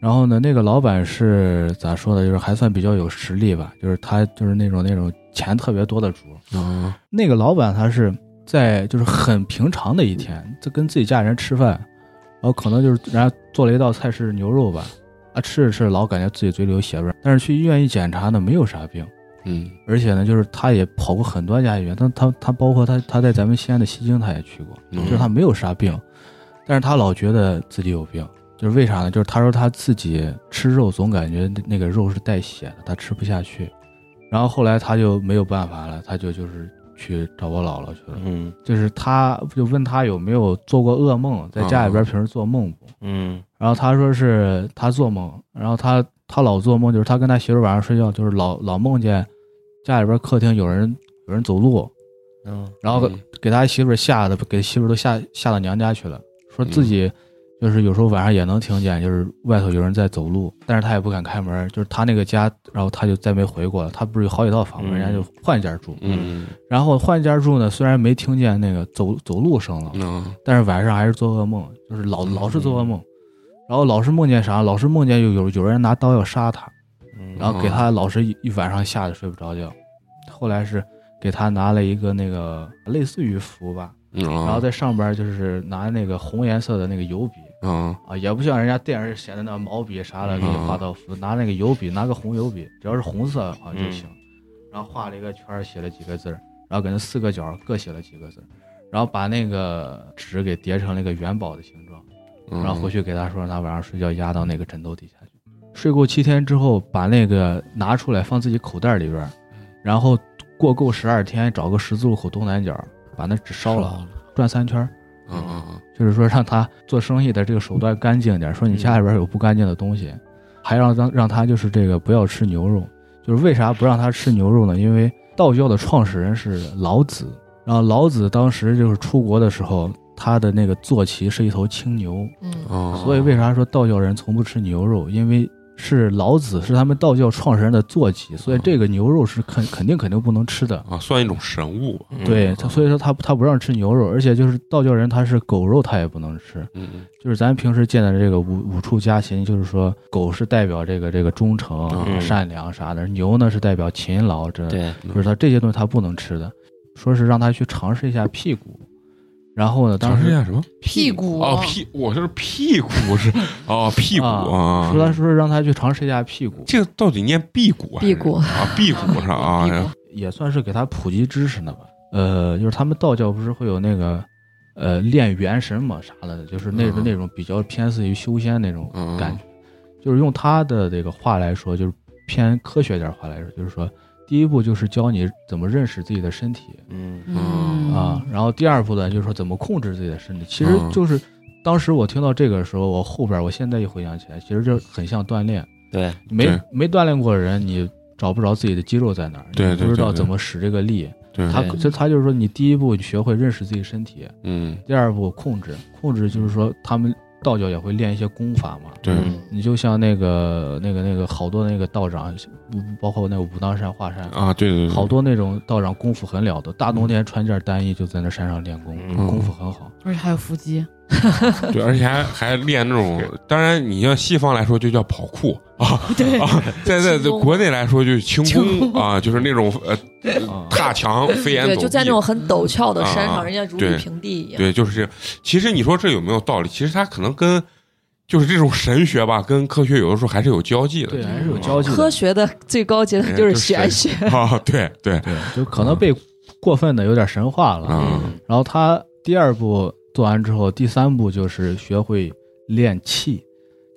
然后呢，那个老板是咋说的？就是还算比较有实力吧，就是他就是那种那种钱特别多的主。嗯那个老板他是在就是很平常的一天，在跟自己家人吃饭，然后可能就是人家做了一道菜是牛肉吧，啊吃着吃着老感觉自己嘴里有血味，但是去医院一检查呢没有啥病，嗯而且呢就是他也跑过很多家医院，他他他包括他他在咱们西安的西京他也去过，嗯就是他没有啥病，但是他老觉得自己有病，就是为啥呢？就是他说他自己吃肉总感觉那那个肉是带血的，他吃不下去。然后后来他就没有办法了，他就就是去找我姥姥去了。嗯。就是他就问他有没有做过噩梦，在家里边平时做梦不？嗯。然后他说是他做梦，然后他他老做梦，就是他跟他媳妇晚上睡觉，就是老老梦见家里边客厅有人有人走路，嗯然后嗯给他媳妇吓得，给媳妇都吓吓到娘家去了，说自己就是有时候晚上也能听见，就是外头有人在走路，但是他也不敢开门，就是他那个家，然后他就再没回过了。他不是有好几套房人家就换家住，嗯。然后换家住呢，虽然没听见那个走走路声了，嗯但是晚上还是做噩梦，就是老老是做噩梦，然后老是梦见啥，老是梦见有有有人拿刀要杀他，嗯然后给他老是一一晚上吓得睡不着觉，后来是给他拿了一个那个类似于符吧。嗯，然后在上边就是拿那个红颜色的那个油笔嗯。啊，也不像人家电视写的那毛笔啥的给你画道符，拿那个油笔，拿个红油笔，只要是红色好像就行。然后画了一个圈儿，写了几个字儿，然后给那四个角各写了几个字儿，然后把那个纸给叠成了一个元宝的形状，嗯，然后回去给他说，他晚上睡觉压到那个枕头底下去。睡够七天之后，把那个拿出来放自己口袋里边儿，然后过够十二天，找个十字路口东南角，把那纸烧了，转三圈儿。嗯嗯就是说让他做生意的这个手段干净点，说你家里边有不干净的东西，还让让让他就是这个不要吃牛肉。就是为啥不让他吃牛肉呢？因为道教的创始人是老子，然后老子当时就是出国的时候，他的那个坐骑是一头青牛，嗯嗯，所以为啥说道教人从不吃牛肉？因为是老子是他们道教创始人的坐骑，所以这个牛肉是肯肯定肯定不能吃的。啊，算一种神物吧。对，他所以说他他不让吃牛肉，而且就是道教人他是狗肉他也不能吃。嗯嗯就是咱平时见的这个五五畜家禽，就是说狗是代表这个这个忠诚、嗯善良啥的，牛呢是代表勤劳，这对，就是他这些东西他不能吃的。说是让他去尝试一下屁股，然后呢，当时尝试一下什么？屁股哦，屁，我是屁股是哦，屁股啊。说他说是让他去尝试一下屁股，这个到底念辟谷还是？辟谷啊，辟谷是啊，也算是给他普及知识呢吧。呃，就是他们道教不是会有那个呃练元神嘛啥的，就是那种嗯那种比较偏似于修仙那种嗯感觉。就是用他的这个话来说，就是偏科学点话来说，就是说第一步就是教你怎么认识自己的身体。嗯。嗯。啊，然后第二步呢就是说怎么控制自己的身体。其实嗯。就是当时我听到这个的时候，我后边我现在一回想起来，其实就很像锻炼。对，没对。没锻炼过的人，你找不着自己的肌肉在哪儿，对你不知道怎么使这个力。对，他对这他就是说，你第一步你学会认识自己身体，嗯。第二步控制，控制就是说他们道教也会练一些功法嘛。对。嗯。你就像那个那个那个好多那个道长，包括那个武当山、华山，啊，对对对，好多那种道长功夫很了得，大冬天穿件单衣就在那山上练功，嗯。功夫很好。而且还有腹肌，对，而且还还练那种，当然你像西方来说就叫跑酷啊，对啊，在在轻功国内来说就是轻轻功啊，就是那种呃啊踏墙、飞檐对，走就在那种很陡峭的山啊上，人家如履平地一样。对，就是这样。其实你说这有没有道理？其实它可能跟就是这种神学吧，跟科学有的时候还是有交际的。对，还是有交际的。科学的最高阶段就是玄学。啊，对对对，就可能被过分的有点神化了。啊嗯然后他第二步做完之后，第三步就是学会练气。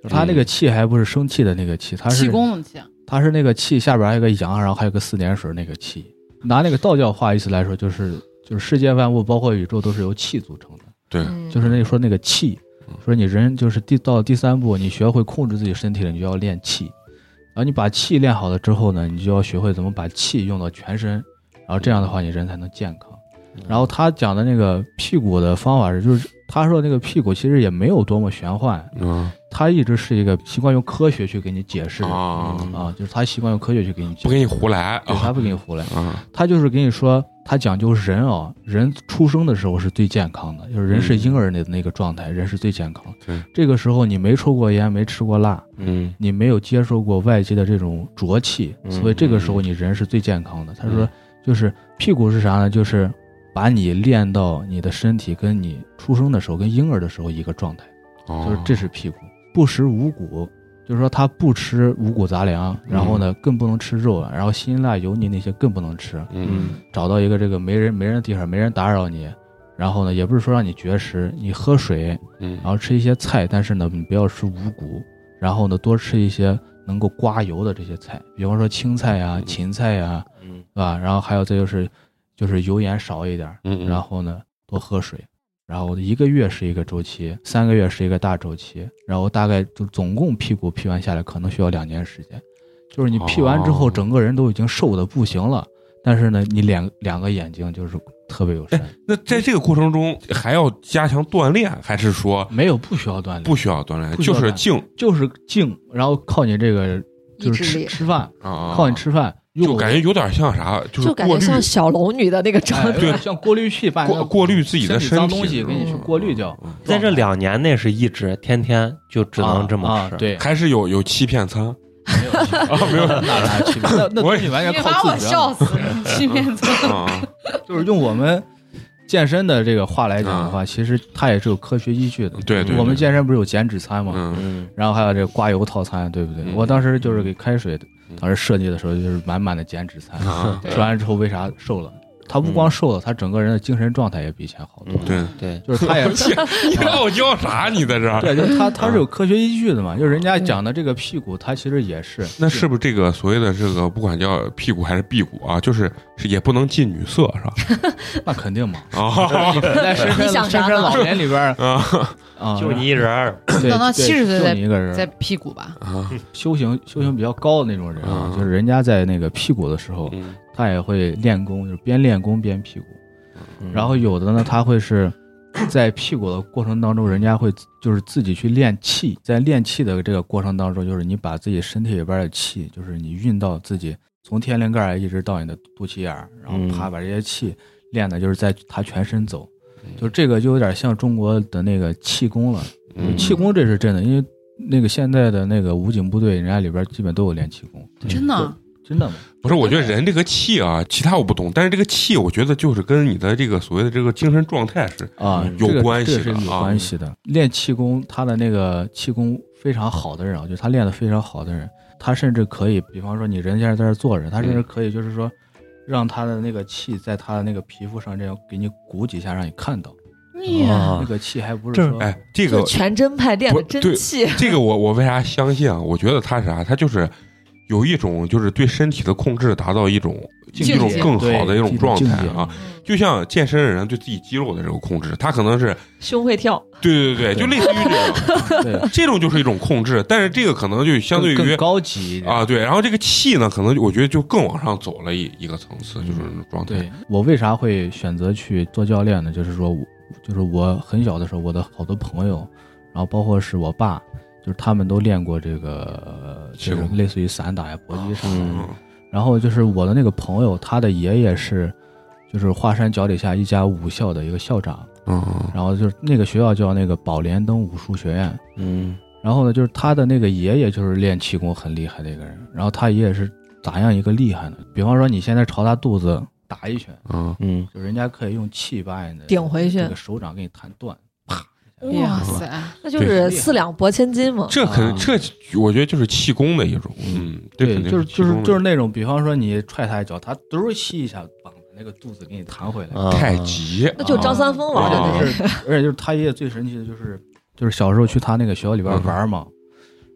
就他那个气还不是生气的那个气，他是气功的气，他是那个气下边还有个阳，然后还有个四点水那个气。拿那个道教话意思来说，就是就是世界万物包括宇宙都是由气组成的，对，嗯就是那说那个气，说你人就是第到第三步，你学会控制自己身体了，你就要练气。然后你把气练好了之后呢，你就要学会怎么把气用到全身，然后这样的话你人才能健康。然后他讲的那个屁股的方法是，就是他说那个屁股其实也没有多么玄幻，嗯他一直是一个习惯用科学去给你解释的啊，啊，就是他习惯用科学去给你解释，不给你胡来对他啊不给你胡来，啊，他就是给你说，他讲究人啊，人出生的时候是最健康的，就是人是嗯婴儿的那个状态，人是最健康。对，这个时候你没抽过烟，没吃过辣，嗯你没有接受过外界的这种浊气，嗯所以这个时候你人是最健康的。他说嗯，就是屁股是啥呢？就是把你练到你的身体跟你出生的时候跟婴儿的时候一个状态，哦就是这是屁股，不食五谷。就是说，他不吃五谷杂粮，然后呢，更不能吃肉，然后辛辣油腻那些更不能吃。嗯找到一个这个没人没人的地方，没人打扰你，然后呢，也不是说让你绝食，你喝水，嗯然后吃一些菜，但是呢，你不要吃五谷，然后呢，多吃一些能够刮油的这些菜，比方说青菜呀、芹菜呀，嗯对吧？然后还有再就是就是油盐少一点，嗯，然后呢，多喝水。然后一个月是一个周期，三个月是一个大周期，然后大概就总共屁股 P 完下来可能需要两年时间，就是你 P 完之后，哦。整个人都已经瘦的不行了，但是呢，你两两个眼睛就是特别有神，那在这个过程中还要加强锻炼，还是说没有不需要锻炼，不需要锻炼，就是静就是静，然后靠你这个就是吃吃饭，啊，靠你吃饭，就感觉有点像啥，就是就感觉像小龙女的那个状哎态。对像过滤器把你过过滤自己的身体脏东西给你去嗯过滤掉。在这两年内是一直天天就只能这么吃，啊啊对，还是有有欺骗餐没有啊，没有那哪区别？那那我东西完全你把我靠自觉嘛。笑死！欺骗餐，啊，就是用我们健身的这个话来讲的话，其实它也是有科学依据的。对对，我们健身不是有减脂餐嘛？嗯嗯然后还有这个刮油套餐，对不对？嗯我当时就是给开水，当时设计的时候就是满满的减脂餐，啊，吃完之后为啥瘦了？他不光瘦了，他整个人的精神状态也比以前好多。对对，就是他也 你傲娇啥？你在这儿？对，就是他他是有科学依据的嘛。就是人家讲的这个屁股，他其实也是那是不是这个所谓的这个不管叫屁股还是屁股啊，就是是也不能近女色是吧？那肯定嘛。啊在深 山你想啥呢深山老年里边儿 啊。啊，就你一人儿，对等到对70岁就再你一个人在屁股吧，啊！修行修行比较高的那种人啊，嗯就是人家在那个屁股的时候，嗯。他也会练功，就是边练功边屁股。嗯。然后有的呢，他会是 在屁股的过程当中，人家会就是自己去练气，在练气的这个过程当中，就是你把自己身体里边的气，就是你运到自己从天灵盖儿一直到你的肚脐眼儿，然后嗯啪把这些气练的，就是在他全身走，就这个就有点像中国的那个气功了。嗯气功这是真的，因为那个现在的那个武警部队，人家里边基本都有练气功，真的。真的吗？不是，我觉得人这个气啊，其他我不懂，但是这个气，我觉得就是跟你的这个所谓的这个精神状态是啊嗯，有关系的这个是有啊关系的。练气功，他的那个气功非常好的人啊，就是他练的非常好的人，他甚至可以，比方说你人现在在这坐着，他甚至可以就是说，让他的那个气在他的那个皮肤上这样给你鼓几下，让你看到。哎呀那，个气还不是哎，这个全真派练的真气。这个我我为啥相信啊？我觉得他是啥？他就是有一种就是对身体的控制，达到一种一种更好的一种状态啊。就像健身的人对自己肌肉的这个控制，他可能是胸会跳，对对对，就类似于这种，对，这种就是一种控制。但是这个可能就相对于更更高级一点啊，对，然后这个气呢，可能我觉得就更往上走了一一个层次，就是状态。对我为啥会选择去做教练呢？就是说我，就是我很小的时候，我的好多朋友，然后包括是我爸，就是他们都练过这个，呃就是类似于散打呀、搏击什么的。嗯然后就是我的那个朋友，他的爷爷是，就是华山脚底下一家武校的一个校长，嗯。然后就是那个学校叫那个宝莲灯武术学院。嗯。然后呢，就是他的那个爷爷就是练气功很厉害的一个人，然后他爷爷是咋样一个厉害呢？比方说你现在朝他肚子打一拳，嗯。嗯。就人家可以用气把你的顶回去。这个手掌给你弹断，啪！哇塞，那就是四两拨千斤嘛。这肯啊。这我觉得就是气功的一种，嗯，对，就是就是就是那种，比方说你踹他一脚，他嘟儿吸一下，把那个肚子给你弹回来。啊。太极，那就张三丰玩的那个，而且就是而且就是他爷爷最神奇的就是，就是小时候去他那个学校里边玩嘛，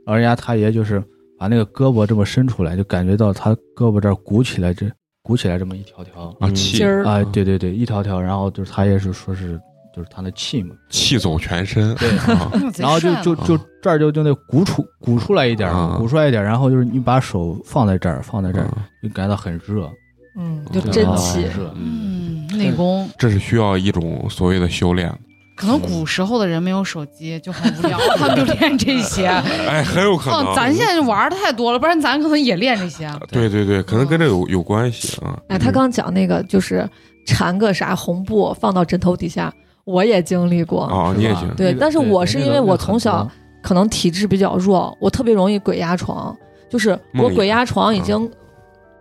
然后人家他爷就是把那个胳膊这么伸出来，就感觉到他胳膊这儿鼓起来，这鼓起来这么一条条啊，嗯气。筋儿。啊，对对对，一条条，然后就是他爷是说是就是他的气嘛，气走全身，对啊然后就就就这儿就就那鼓出鼓出来一点鼓出来一点儿，然后就是你把手放在这儿，放在这儿，嗯就感觉到很热，嗯，就真气。嗯，内功。这是需要一种所谓的修炼，可能古时候的人没有手机，就很无聊，他们就练这些。哎，很有可能。嗯，咱现在就玩的太多了，不然咱可能也练这些。对对对，可能跟这有有关系啊。哎，他刚讲那个就是缠个啥红布放到枕头底下，我也经历过。啊，你也行，对，但是我是因为我从小可能体质比较弱，我特别容易鬼压床，就是我鬼压床已经，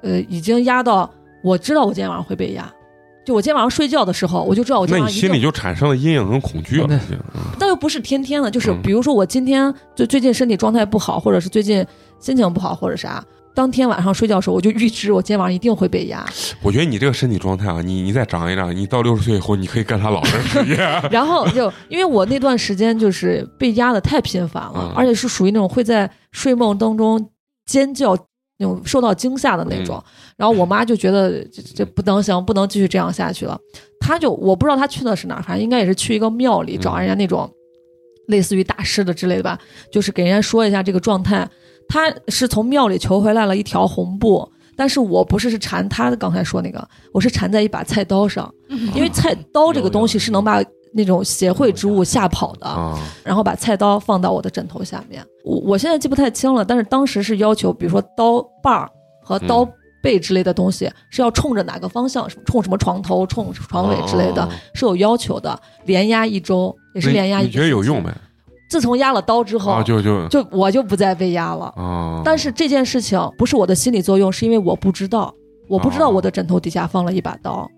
呃，已经压到我知道我今天晚上会被压。就我今天晚上睡觉的时候，我就知道我今那你天晚上一定心里就产生了阴影跟恐惧了，那已经。嗯但又不是天天的，就是嗯比如说我今天就最近身体状态不好，或者是最近心情不好，或者啥，当天晚上睡觉的时候，我就预知我今天晚上一定会被压。我觉得你这个身体状态啊，你你再长一长，你到六十岁以后，你可以干啥老人职业。然后就因为我那段时间就是被压的太频繁了，嗯而且是属于那种会在睡梦当中尖叫。那种受到惊吓的那种，然后我妈就觉得这这不能行，不能继续这样下去了。她就我不知道她去的是哪儿，反正应该也是去一个庙里找人家那种类似于大师的之类的吧，就是给人家说一下这个状态。她是从庙里求回来了一条红布，但是我不是是缠她刚才说那个，我是缠在一把菜刀上，因为菜刀这个东西是能把那种协会之物吓跑的。啊，然后把菜刀放到我的枕头下面。我我现在记不太清了，但是当时是要求，比如说刀把儿和刀背之类的东西、是要冲着哪个方向，冲什么床头、冲床尾之类的，哦是有要求的。连压一周，也是连压一周。你觉得有用？没？自从压了刀之后，啊，就就就我就不再被压了。啊，但是这件事情不是我的心理作用，是因为我不知道，我不知道哦我的枕头底下放了一把刀，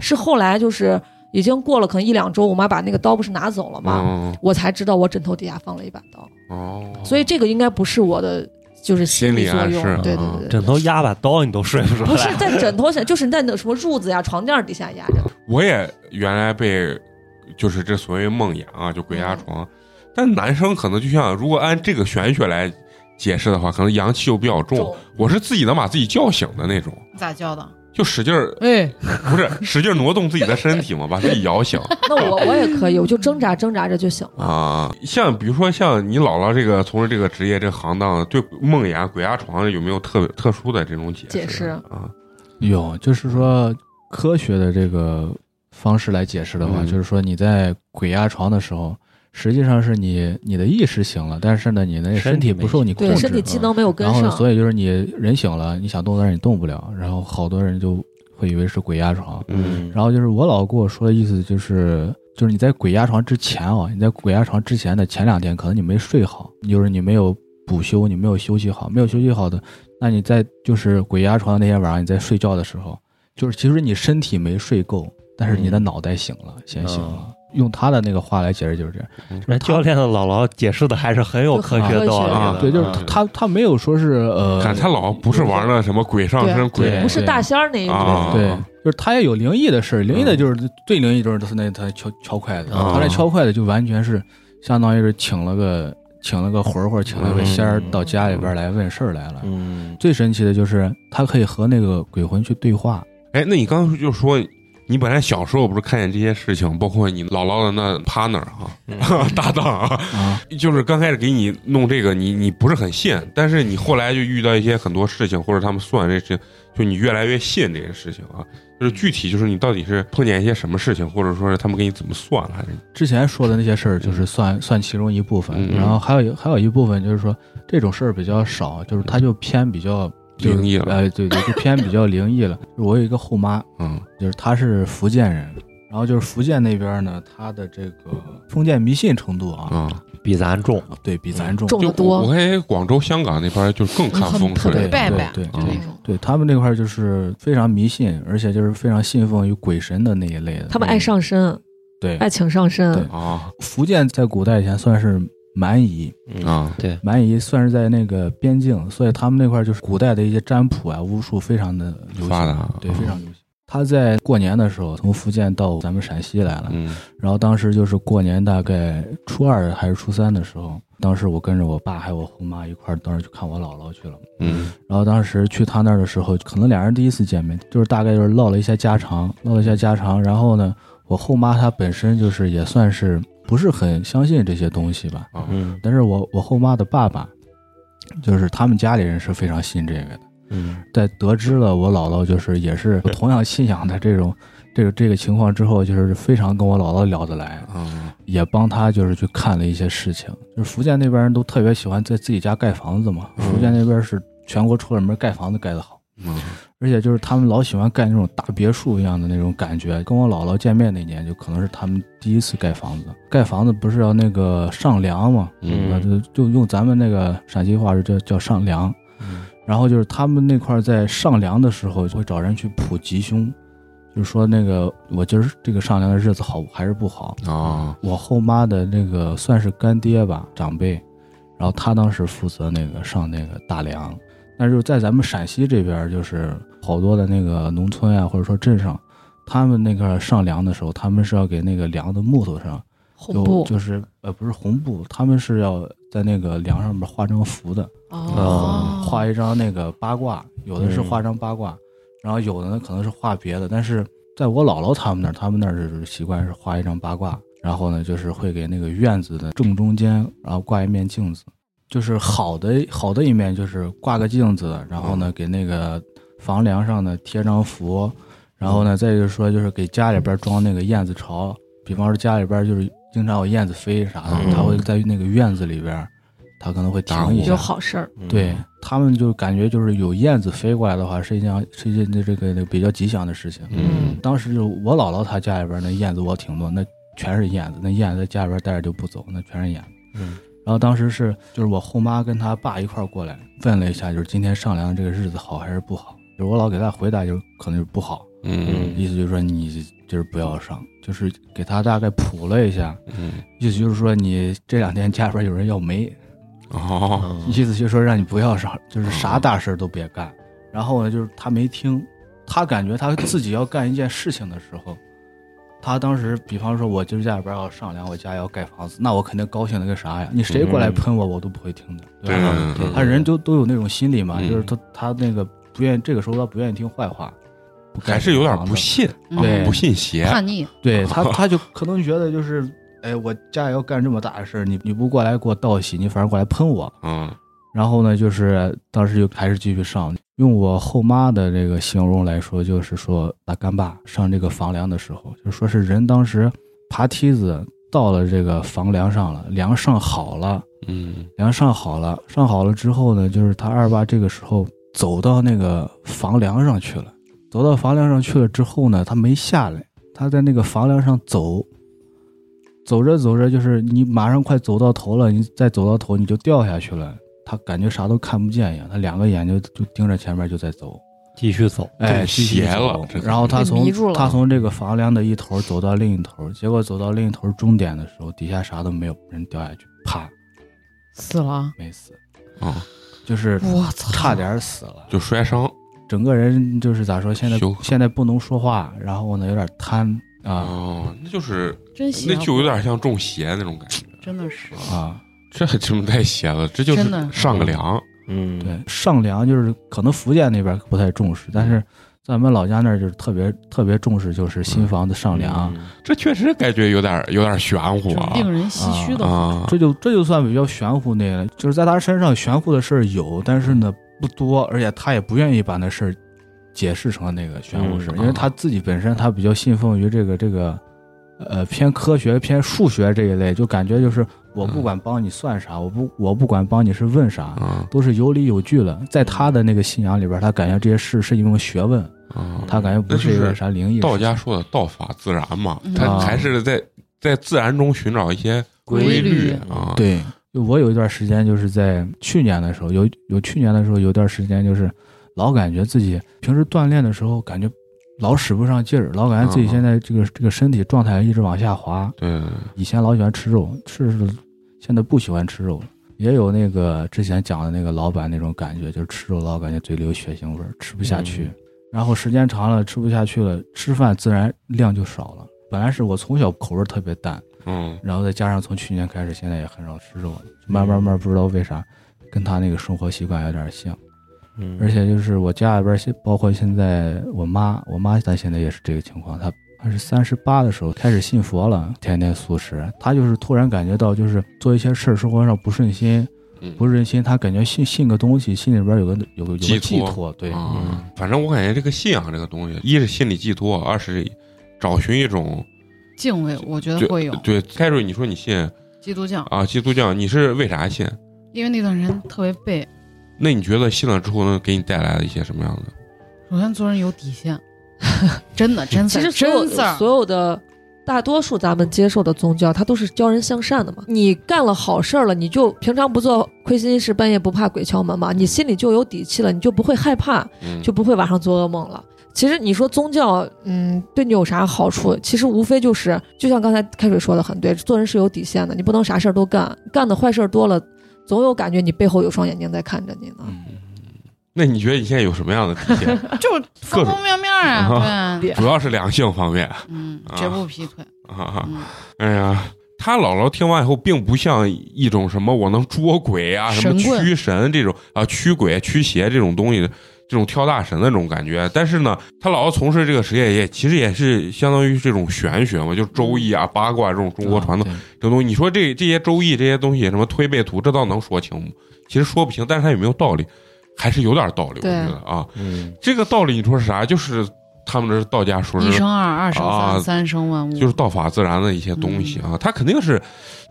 是后来就是已经过了可能一两周，我妈把那个刀不是拿走了吗？嗯我才知道我枕头底下放了一把刀。哦，所以这个应该不是我的，就是心理暗示对对啊对对枕头压把刀你都睡不着，不是在枕头下，就是在那什么褥子呀、床垫底下压着。我也原来被就是这所谓梦魇啊，就鬼压床，但男生可能就像如果按这个玄学来解释的话，可能阳气又比较重。重我是自己能把自己叫醒的那种，咋叫的？就使劲儿哎，不是使劲儿挪动自己的身体嘛，把自己摇醒 那我我也可以，我就挣扎挣扎着就醒了。啊。像比如说像你姥姥这个从事这个职业这个行当，对梦魇、鬼压床有没有特特殊的这种解解释啊？有，就是说科学的这个方式来解释的话，嗯就是说你在鬼压床的时候，实际上是你你的意识醒了，但是呢，你的身身体不受你控对，制，身体机能没有跟上然后呢，所以就是你人醒了，你想动但是你动不了，然后好多人就会以为是鬼压床。嗯，然后就是我老跟我说的意思就是，就是你在鬼压床之前啊，你在鬼压床之前的前两天，可能你没睡好，就是你没有补休，你没有休息好，没有休息好的，那你在就是鬼压床的那天晚上，你在睡觉的时候，就是其实你身体没睡够，但是你的脑袋醒了，先醒了。用他的那个话来解释就是这样。那教练的姥姥解释的还是很有科学道理啊的，对，就是嗯他他没有说是呃，他他姥不是玩那什么鬼上身、鬼不是大仙儿那一种。啊，对，就是他也有灵异的事儿，灵异的就是最灵异就是他那他敲敲筷子，啊。他那敲筷子就完全是相当于是请了个请了个魂儿或者请了个仙儿到家里边来问事儿来了。嗯。最神奇的就是他可以和那个鬼魂去对话，哎，那你刚刚就说你本来小时候不是看见这些事情，包括你姥姥的那 partner 啊、搭档啊，啊，就是刚开始给你弄这个，你你不是很信，但是你后来就遇到一些很多事情，或者他们算这事情，就你越来越信这些事情啊。就是具体就是你到底是碰见一些什么事情，或者说是他们给你怎么算了，还是之前说的那些事儿就是算算其中一部分，然后还有还有一部分就是说这种事儿比较少，就是他就偏比较就是灵异了哎，对对，就偏比较灵异了。我有一个后妈，嗯就是她是福建人，然后就是福建那边呢，她的这个封建迷信程度啊，啊？比咱重，对比咱重。就重得多我我看广州、香港那边就更看风特别水，拜拜对对就那种。对他们那块儿就是非常迷信，而且就是非常信奉于鬼神的那一类的。他们爱上身，对爱请上身对。啊福建在古代以前算是蛮夷，嗯啊对，蛮夷算是在那个边境，所以他们那块儿就是古代的一些占卜啊、巫术非常的流行，发达对，啊非常流行。他在过年的时候从福建到咱们陕西来了，嗯然后当时就是过年大概初二还是初三的时候，当时我跟着我爸还有我后妈一块儿，当时去看我姥姥去了。嗯然后当时去他那儿的时候，可能俩人第一次见面，就是大概就是唠了一下家常，唠了一下家常。然后呢，我后妈她本身就是也算是不是很相信这些东西吧，但是我我后妈的爸爸，就是他们家里人是非常信这个的。嗯在得知了我姥姥就是也是 同样信仰的这种这个这个情况之后，就是非常跟我姥姥聊得来，嗯也帮他就是去看了一些事情。就是福建那边人都特别喜欢在自己家盖房子嘛，嗯福建那边是全国出了门盖房子盖得好。嗯而且就是他们老喜欢盖那种大别墅一样的那种感觉。跟我姥姥见面那年，就可能是他们第一次盖房子。盖房子不是要那个上梁嘛？嗯啊，就就用咱们那个陕西话是叫叫上梁。嗯然后就是他们那块儿在上梁的时候，会找人去卜吉凶，就是说那个我今儿这个上梁的日子好还是不好。啊我后妈的那个算是干爹吧，长辈，然后他当时负责那个上那个大梁。但是在咱们陕西这边，就是好多的那个农村啊，或者说镇上，他们那个上梁的时候，他们是要给那个梁的木头上就红布就是呃不是红布，他们是要在那个梁上面画张符的，哦，画一张那个八卦，有的是嗯画张八卦，然后有的呢可能是画别的，但是在我姥姥他们那儿，他们那儿是习惯是画一张八卦，然后呢就是会给那个院子的正中间，然后挂一面镜子，就是好的好的一面就是挂个镜子，然后呢给那个房梁上呢贴张符，然后呢再就是说就是给家里边装那个燕子巢，比方说家里边就是经常有燕子飞啥的，嗯他会在那个院子里边，他可能会停一下，有好事儿，嗯。对他们就感觉就是有燕子飞过来的话，是一件是一件这个这个比较吉祥的事情。嗯当时就我姥姥她家里边那燕子窝挺多，那全是燕子，那燕子在家里边待着就不走，那全是燕子。嗯然后当时是就是我后妈跟她爸一块儿过来问了一下，就是今天上梁这个日子好还是不好？就是我老给她回答就是可能就是不好，嗯。意思就是说你就是不要上，就是给她大概普了一下，嗯。意思就是说你这两天家里边有人要煤，意思就是说让你不要上，就是啥大事儿都别干。然后呢，就是他没听，他感觉他自己要干一件事情的时候，他当时比方说，我今儿家里边要上梁，我家要盖房子，那我肯定高兴的跟啥呀？你谁过来喷我，我都不会听的，对吧？嗯。对他人都都有那种心理嘛，嗯。就是他他那个不愿意，这个时候他不愿意听坏话，还是有点不信，不信邪，叛逆，对他，他就可能觉得就是，哎，我家里要干这么大的事儿，你你不过来给我道喜，你反而过来喷我，嗯。然后呢，就是当时就还是继续上。用我后妈的这个形容来说，就是说大干爸上这个房梁的时候，就说是人当时爬梯子到了这个房梁上了，梁上好了，嗯梁上好了，上好了之后呢，就是他二爸这个时候走到那个房梁上去了，走到房梁上去了之后呢，他没下来，他在那个房梁上走，走着走着，就是你马上快走到头了，你再走到头你就掉下去了。他感觉啥都看不见一样，他两个眼睛就盯着前面就在走，继续走，哎，邪了然后他从他从这个房梁的一头走到另一头，结果走到另一头终点的时候，底下啥都没有，人掉下去，啪，死了，没死，啊，就是我操，差点死了。就摔伤。整个人就是咋说？现在现在不能说话，然后呢有点瘫啊。哦，那就是真邪，那就有点像中邪那种感觉，真的是，啊！这真太邪了，这就是真的上个梁，嗯，对，上梁就是可能福建那边不太重视，但是在我们老家那儿就是特别特别重视，就是新房子上梁。嗯这确实感觉有点有点玄乎啊令人唏嘘的！这就这就算比较玄乎那个了，就是在他身上玄乎的事儿有，但是呢不多，而且他也不愿意把那事儿解释成那个玄乎事因为他自己本身他比较信奉于这个这个，呃偏科学偏数学这一类，就感觉就是我不管帮你算啥，我不我不管帮你是问啥，啊都是有理有据了。在他的那个信仰里边，他感觉这些事是一门学问，啊！他感觉不是一个啥灵异。道家说的“道法自然”嘛，嗯他啊还是在在自然中寻找一些规律律啊。，对，就我有一段时间就是在去年的时候，有有去年的时候有段时间就是老感觉自己平时锻炼的时候感觉老使不上劲儿，老感觉自己嗯现在这个这个身体状态一直往下滑。对，以前老喜欢吃肉，吃是现在不喜欢吃肉了。也有那个之前讲的那个老板那种感觉，就是吃肉老感觉嘴里有血腥味儿，吃不下去。嗯然后时间长了吃不下去了，吃饭自然量就少了。本来是我从小口味特别淡，嗯然后再加上从去年开始，现在也很少吃肉了，慢慢慢不知道为啥，跟他那个生活习惯有点像。嗯，而且就是我家里边现，包括现在我妈，我妈她现在也是这个情况，她她是三十八的时候开始信佛了，天天素食。他就是突然感觉到，就是做一些事儿生活上不顺心，嗯不顺心，他感觉信信个东西，心里边有个有个有个寄寄托托，对，反正我感觉这个信仰这个东西，一是心理寄托，二是找寻一种敬畏，我觉得会有对。开瑞，你说你信基督教，啊基督教，你是为啥信？因为那段时间特别背，那你觉得信了之后能给你带来一些什么样的？首先做人有底线，真的真事儿其实所有所有的大多数咱们接受的宗教，它都是教人向善的嘛。你干了好事儿了，你就平常不做亏心事，半夜不怕鬼敲门嘛，你心里就有底气了，你就不会害怕，嗯，就不会晚上做噩梦了。其实你说宗教，嗯，对你有啥好处？其实无非就是，就像刚才开水说的很对，做人是有底线的，你不能啥事儿都干，干的坏事儿多了，总有感觉你背后有双眼睛在看着你呢。嗯，那你觉得你现在有什么样的底线？就是方方面面啊，对，主要是两性方面嗯，啊绝不劈腿，啊。哈，哎呀，他姥姥听完以后，并不像一种什么我能捉鬼啊、什么驱神这种啊、驱鬼、驱邪这种东西，这种跳大神的这种感觉。但是呢，他姥姥从事这个职业也其实也是相当于这种玄学嘛，就是周易啊、八卦这种中国传统啊这种东西。你说这这些周易这些东西，什么推背图，这倒能说清？其实说不清，但是它有没有道理，还是有点道理。我觉得啊，嗯这个道理你说是啥？就是他们这道家说是一生二，二生啊三，三生万物，就是道法自然的一些东西啊，它肯定是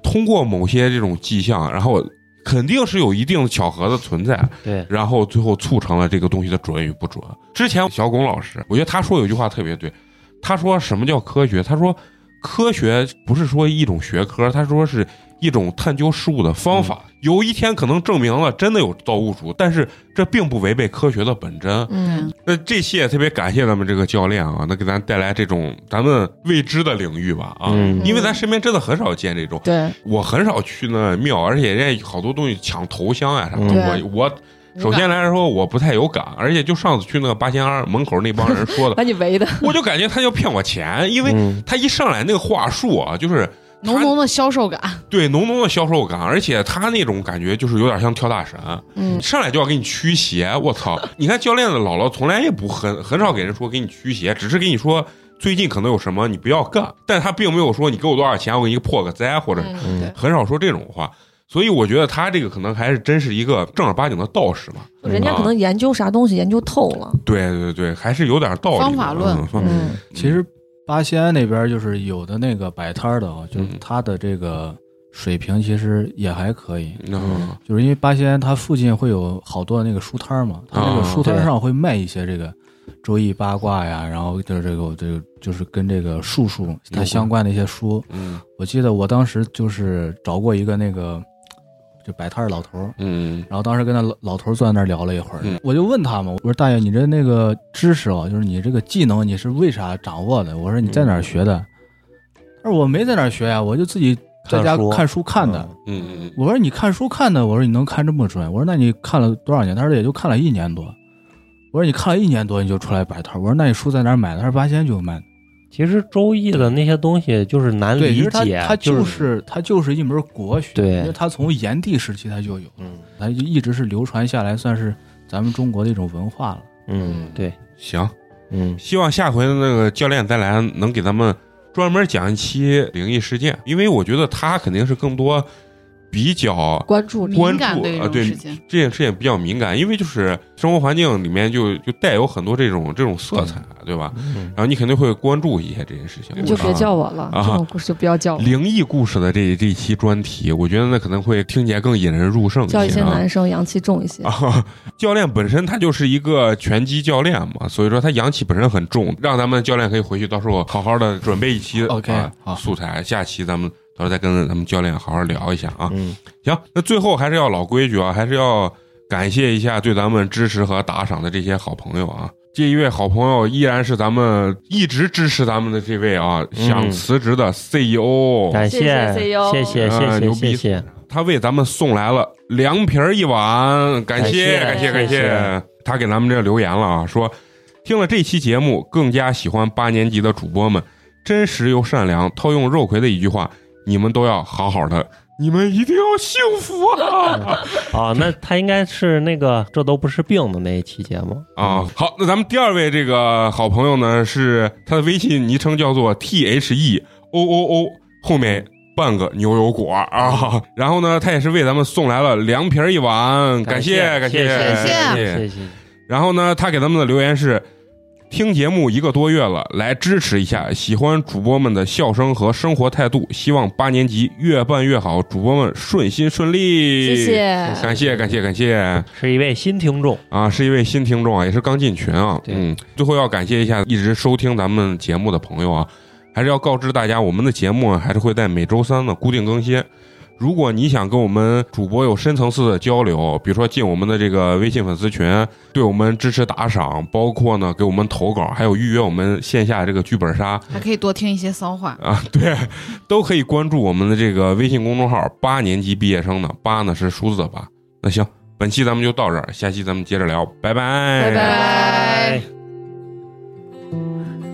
通过某些这种迹象，然后肯定是有一定的巧合的存在，对，然后最后促成了这个东西的准与不准。之前小巩老师，我觉得他说有句话特别对，他说什么叫科学？他说科学不是说一种学科，他说是一种探究事物的方法。有一天可能证明了真的有造物主，但是这并不违背科学的本真。嗯，那这期也特别感谢咱们这个教练啊，能给咱带来这种咱们未知的领域吧啊，嗯。因为咱身边真的很少见这种，对，我很少去那庙，而且人家好多东西抢头香啊啥的，对我我。首先来说，我不太有感，而且就上次去那个八仙庵门口那帮人说的，把你围的，我就感觉他要骗我钱，因为嗯。他一上来那个话术啊，就是浓浓的销售感，对浓浓的销售感，而且他那种感觉就是有点像跳大神，嗯，上来就要给你驱邪，我操！你看教练的姥姥从来也不很很少给人说给你驱邪，只是给你说最近可能有什么你不要干，但他并没有说你给我多少钱我给你破个灾，或者嗯，很少说这种话。所以我觉得他这个可能还是真是一个正儿八经的道士嘛。人家可能研究啥东西研究透了，对对对，还是有点道理。方法论。嗯。嗯。其实八仙那边就是有的那个摆摊的啊，就是嗯他的这个水平其实也还可以。嗯就是因为八仙它附近会有好多那个书摊嘛，他那个啊书摊上会卖一些这个周易八卦呀，然后就是这个这个就是跟这个术数它相关的一些书。嗯我记得我当时就是找过一个那个就摆摊儿老头儿。嗯然后当时跟那老老头儿坐在那儿聊了一会儿，嗯我就问他嘛，我说大爷，你这那个知识啊，就是你这个技能，你是为啥掌握的？我说你在哪儿学的？他说我没在哪儿学呀，我就自己在家看书看的。嗯嗯我说你看书看的，我说你能看这么准？我说那你看了多少年？他说也就看了一年多。我说你看了一年多你就出来摆摊儿？我说那你书在哪儿买的？他说八仙就卖的。其实《周易》的那些东西就是难对，理解，它就就是它就是一门国学，对因为它从炎帝时期它就有，嗯它就一直是流传下来，算是咱们中国的一种文化了。嗯对行，嗯希望下回的那个教练再来能给咱们专门讲一期灵异事件，因为我觉得他肯定是更多比较关注关敏感对这注啊对这件事情比较敏感，因为就是生活环境里面就就带有很多这种这种色彩，对吧？嗯。然后你肯定会关注一些这件事情，你就别叫我了，啊这种故事就不要叫我，灵异故事的这这一期专题，我觉得那可能会听起来更引人入胜叫一些啊。男生阳气重一些。啊，教练本身他就是一个拳击教练嘛，所以说他阳气本身很重，让咱们教练可以回去到时候好好的准备一期 OK，啊素材，下期咱们到时候再跟咱们教练好好聊一下啊。嗯行，那最后还是要老规矩啊，还是要感谢一下对咱们支持和打赏的这些好朋友啊。这一位好朋友依然是咱们一直支持咱们的这位啊，嗯想辞职的 CEO，、感谢谢 CEO 谢谢谢谢牛逼谢谢谢，他为咱们送来了凉皮儿一碗，感谢感谢感谢他给咱们这留言了啊，说听了这期节目，更加喜欢八年级的主播们，真实又善良。套用肉葵的一句话，你们都要好好的，你们一定要幸福啊！哦，那他应该是那个这都不是病的那一期节目啊，好，那咱们第二位这个好朋友呢，是他的微信昵称叫做 T H E O O O，后面半个牛油果啊。然后呢，他也是为咱们送来了凉皮儿一碗，感谢感谢谢谢感谢谢。然后呢，他给咱们的留言是：听节目一个多月了，来支持一下，喜欢主播们的笑声和生活态度，希望八年级越办越好，主播们顺心顺利。谢谢，感谢感谢感谢是一位新听众，啊，是一位新听众啊，也是刚进群啊。嗯，最后要感谢一下一直收听咱们节目的朋友啊，还是要告知大家，我们的节目啊还是会在每周三的固定更新。如果你想跟我们主播有深层次的交流，比如说进我们的这个微信粉丝群，对我们支持打赏，包括呢给我们投稿，还有预约我们线下这个剧本杀还可以多听一些骚话。啊，对，都可以关注我们的这个微信公众号“八年级毕业生”的八呢是数字的八。那行，本期咱们就到这儿，下期咱们接着聊，拜拜，拜拜。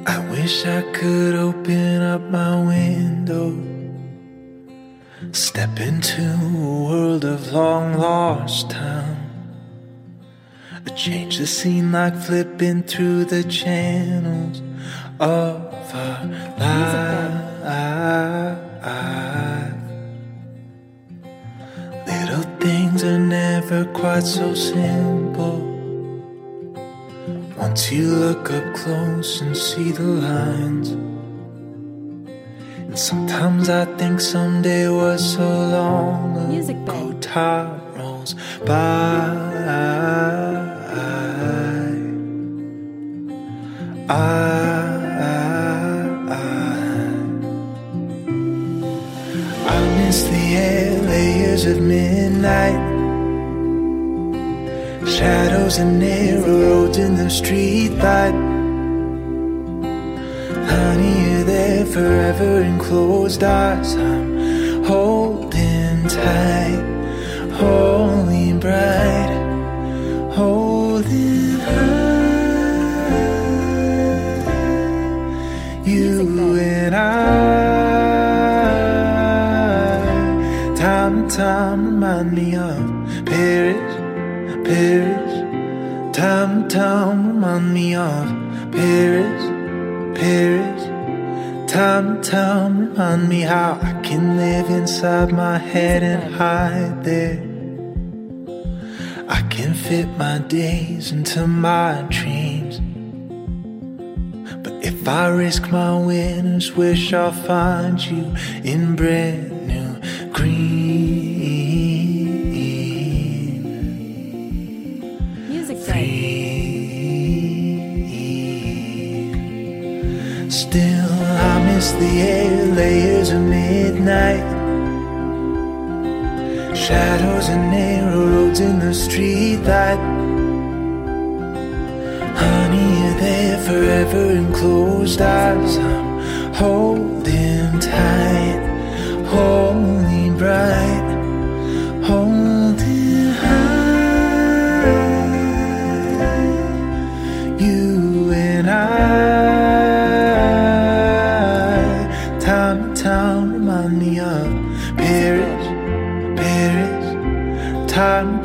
I wish I could open up my window, step into a world of long lost time. Change the scene like flipping through the channels of our life. Little things are never quite so simple. Once you look up close and see the lines. And sometimes I think someday was so long ago. Music bed. Time rolls by. I, I miss the air layers of midnight. Shadows and narrow roads in the street light. Honey, forever in closed eyes. I'm holding tight, holding bright, holding high. You and I, time time remind me of Paris, Paris. Time time remind me of Paris, Paris. Time and time remind me how I can live inside my head and hide there. I can fit my days into my dreams. But if I risk my winners, wish I'll find you in brand new green. Music Still, The air layers of midnight. Shadows and narrow roads in the street light. Honey, you're there forever in closed eyes. I'm holding tight, holding bright,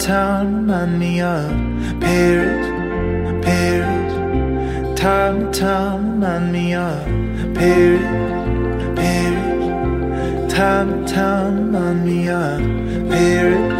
Time to remind me of Paris, Paris. Time to time, remind me of Paris, Paris. Time to time, remind me of Paris.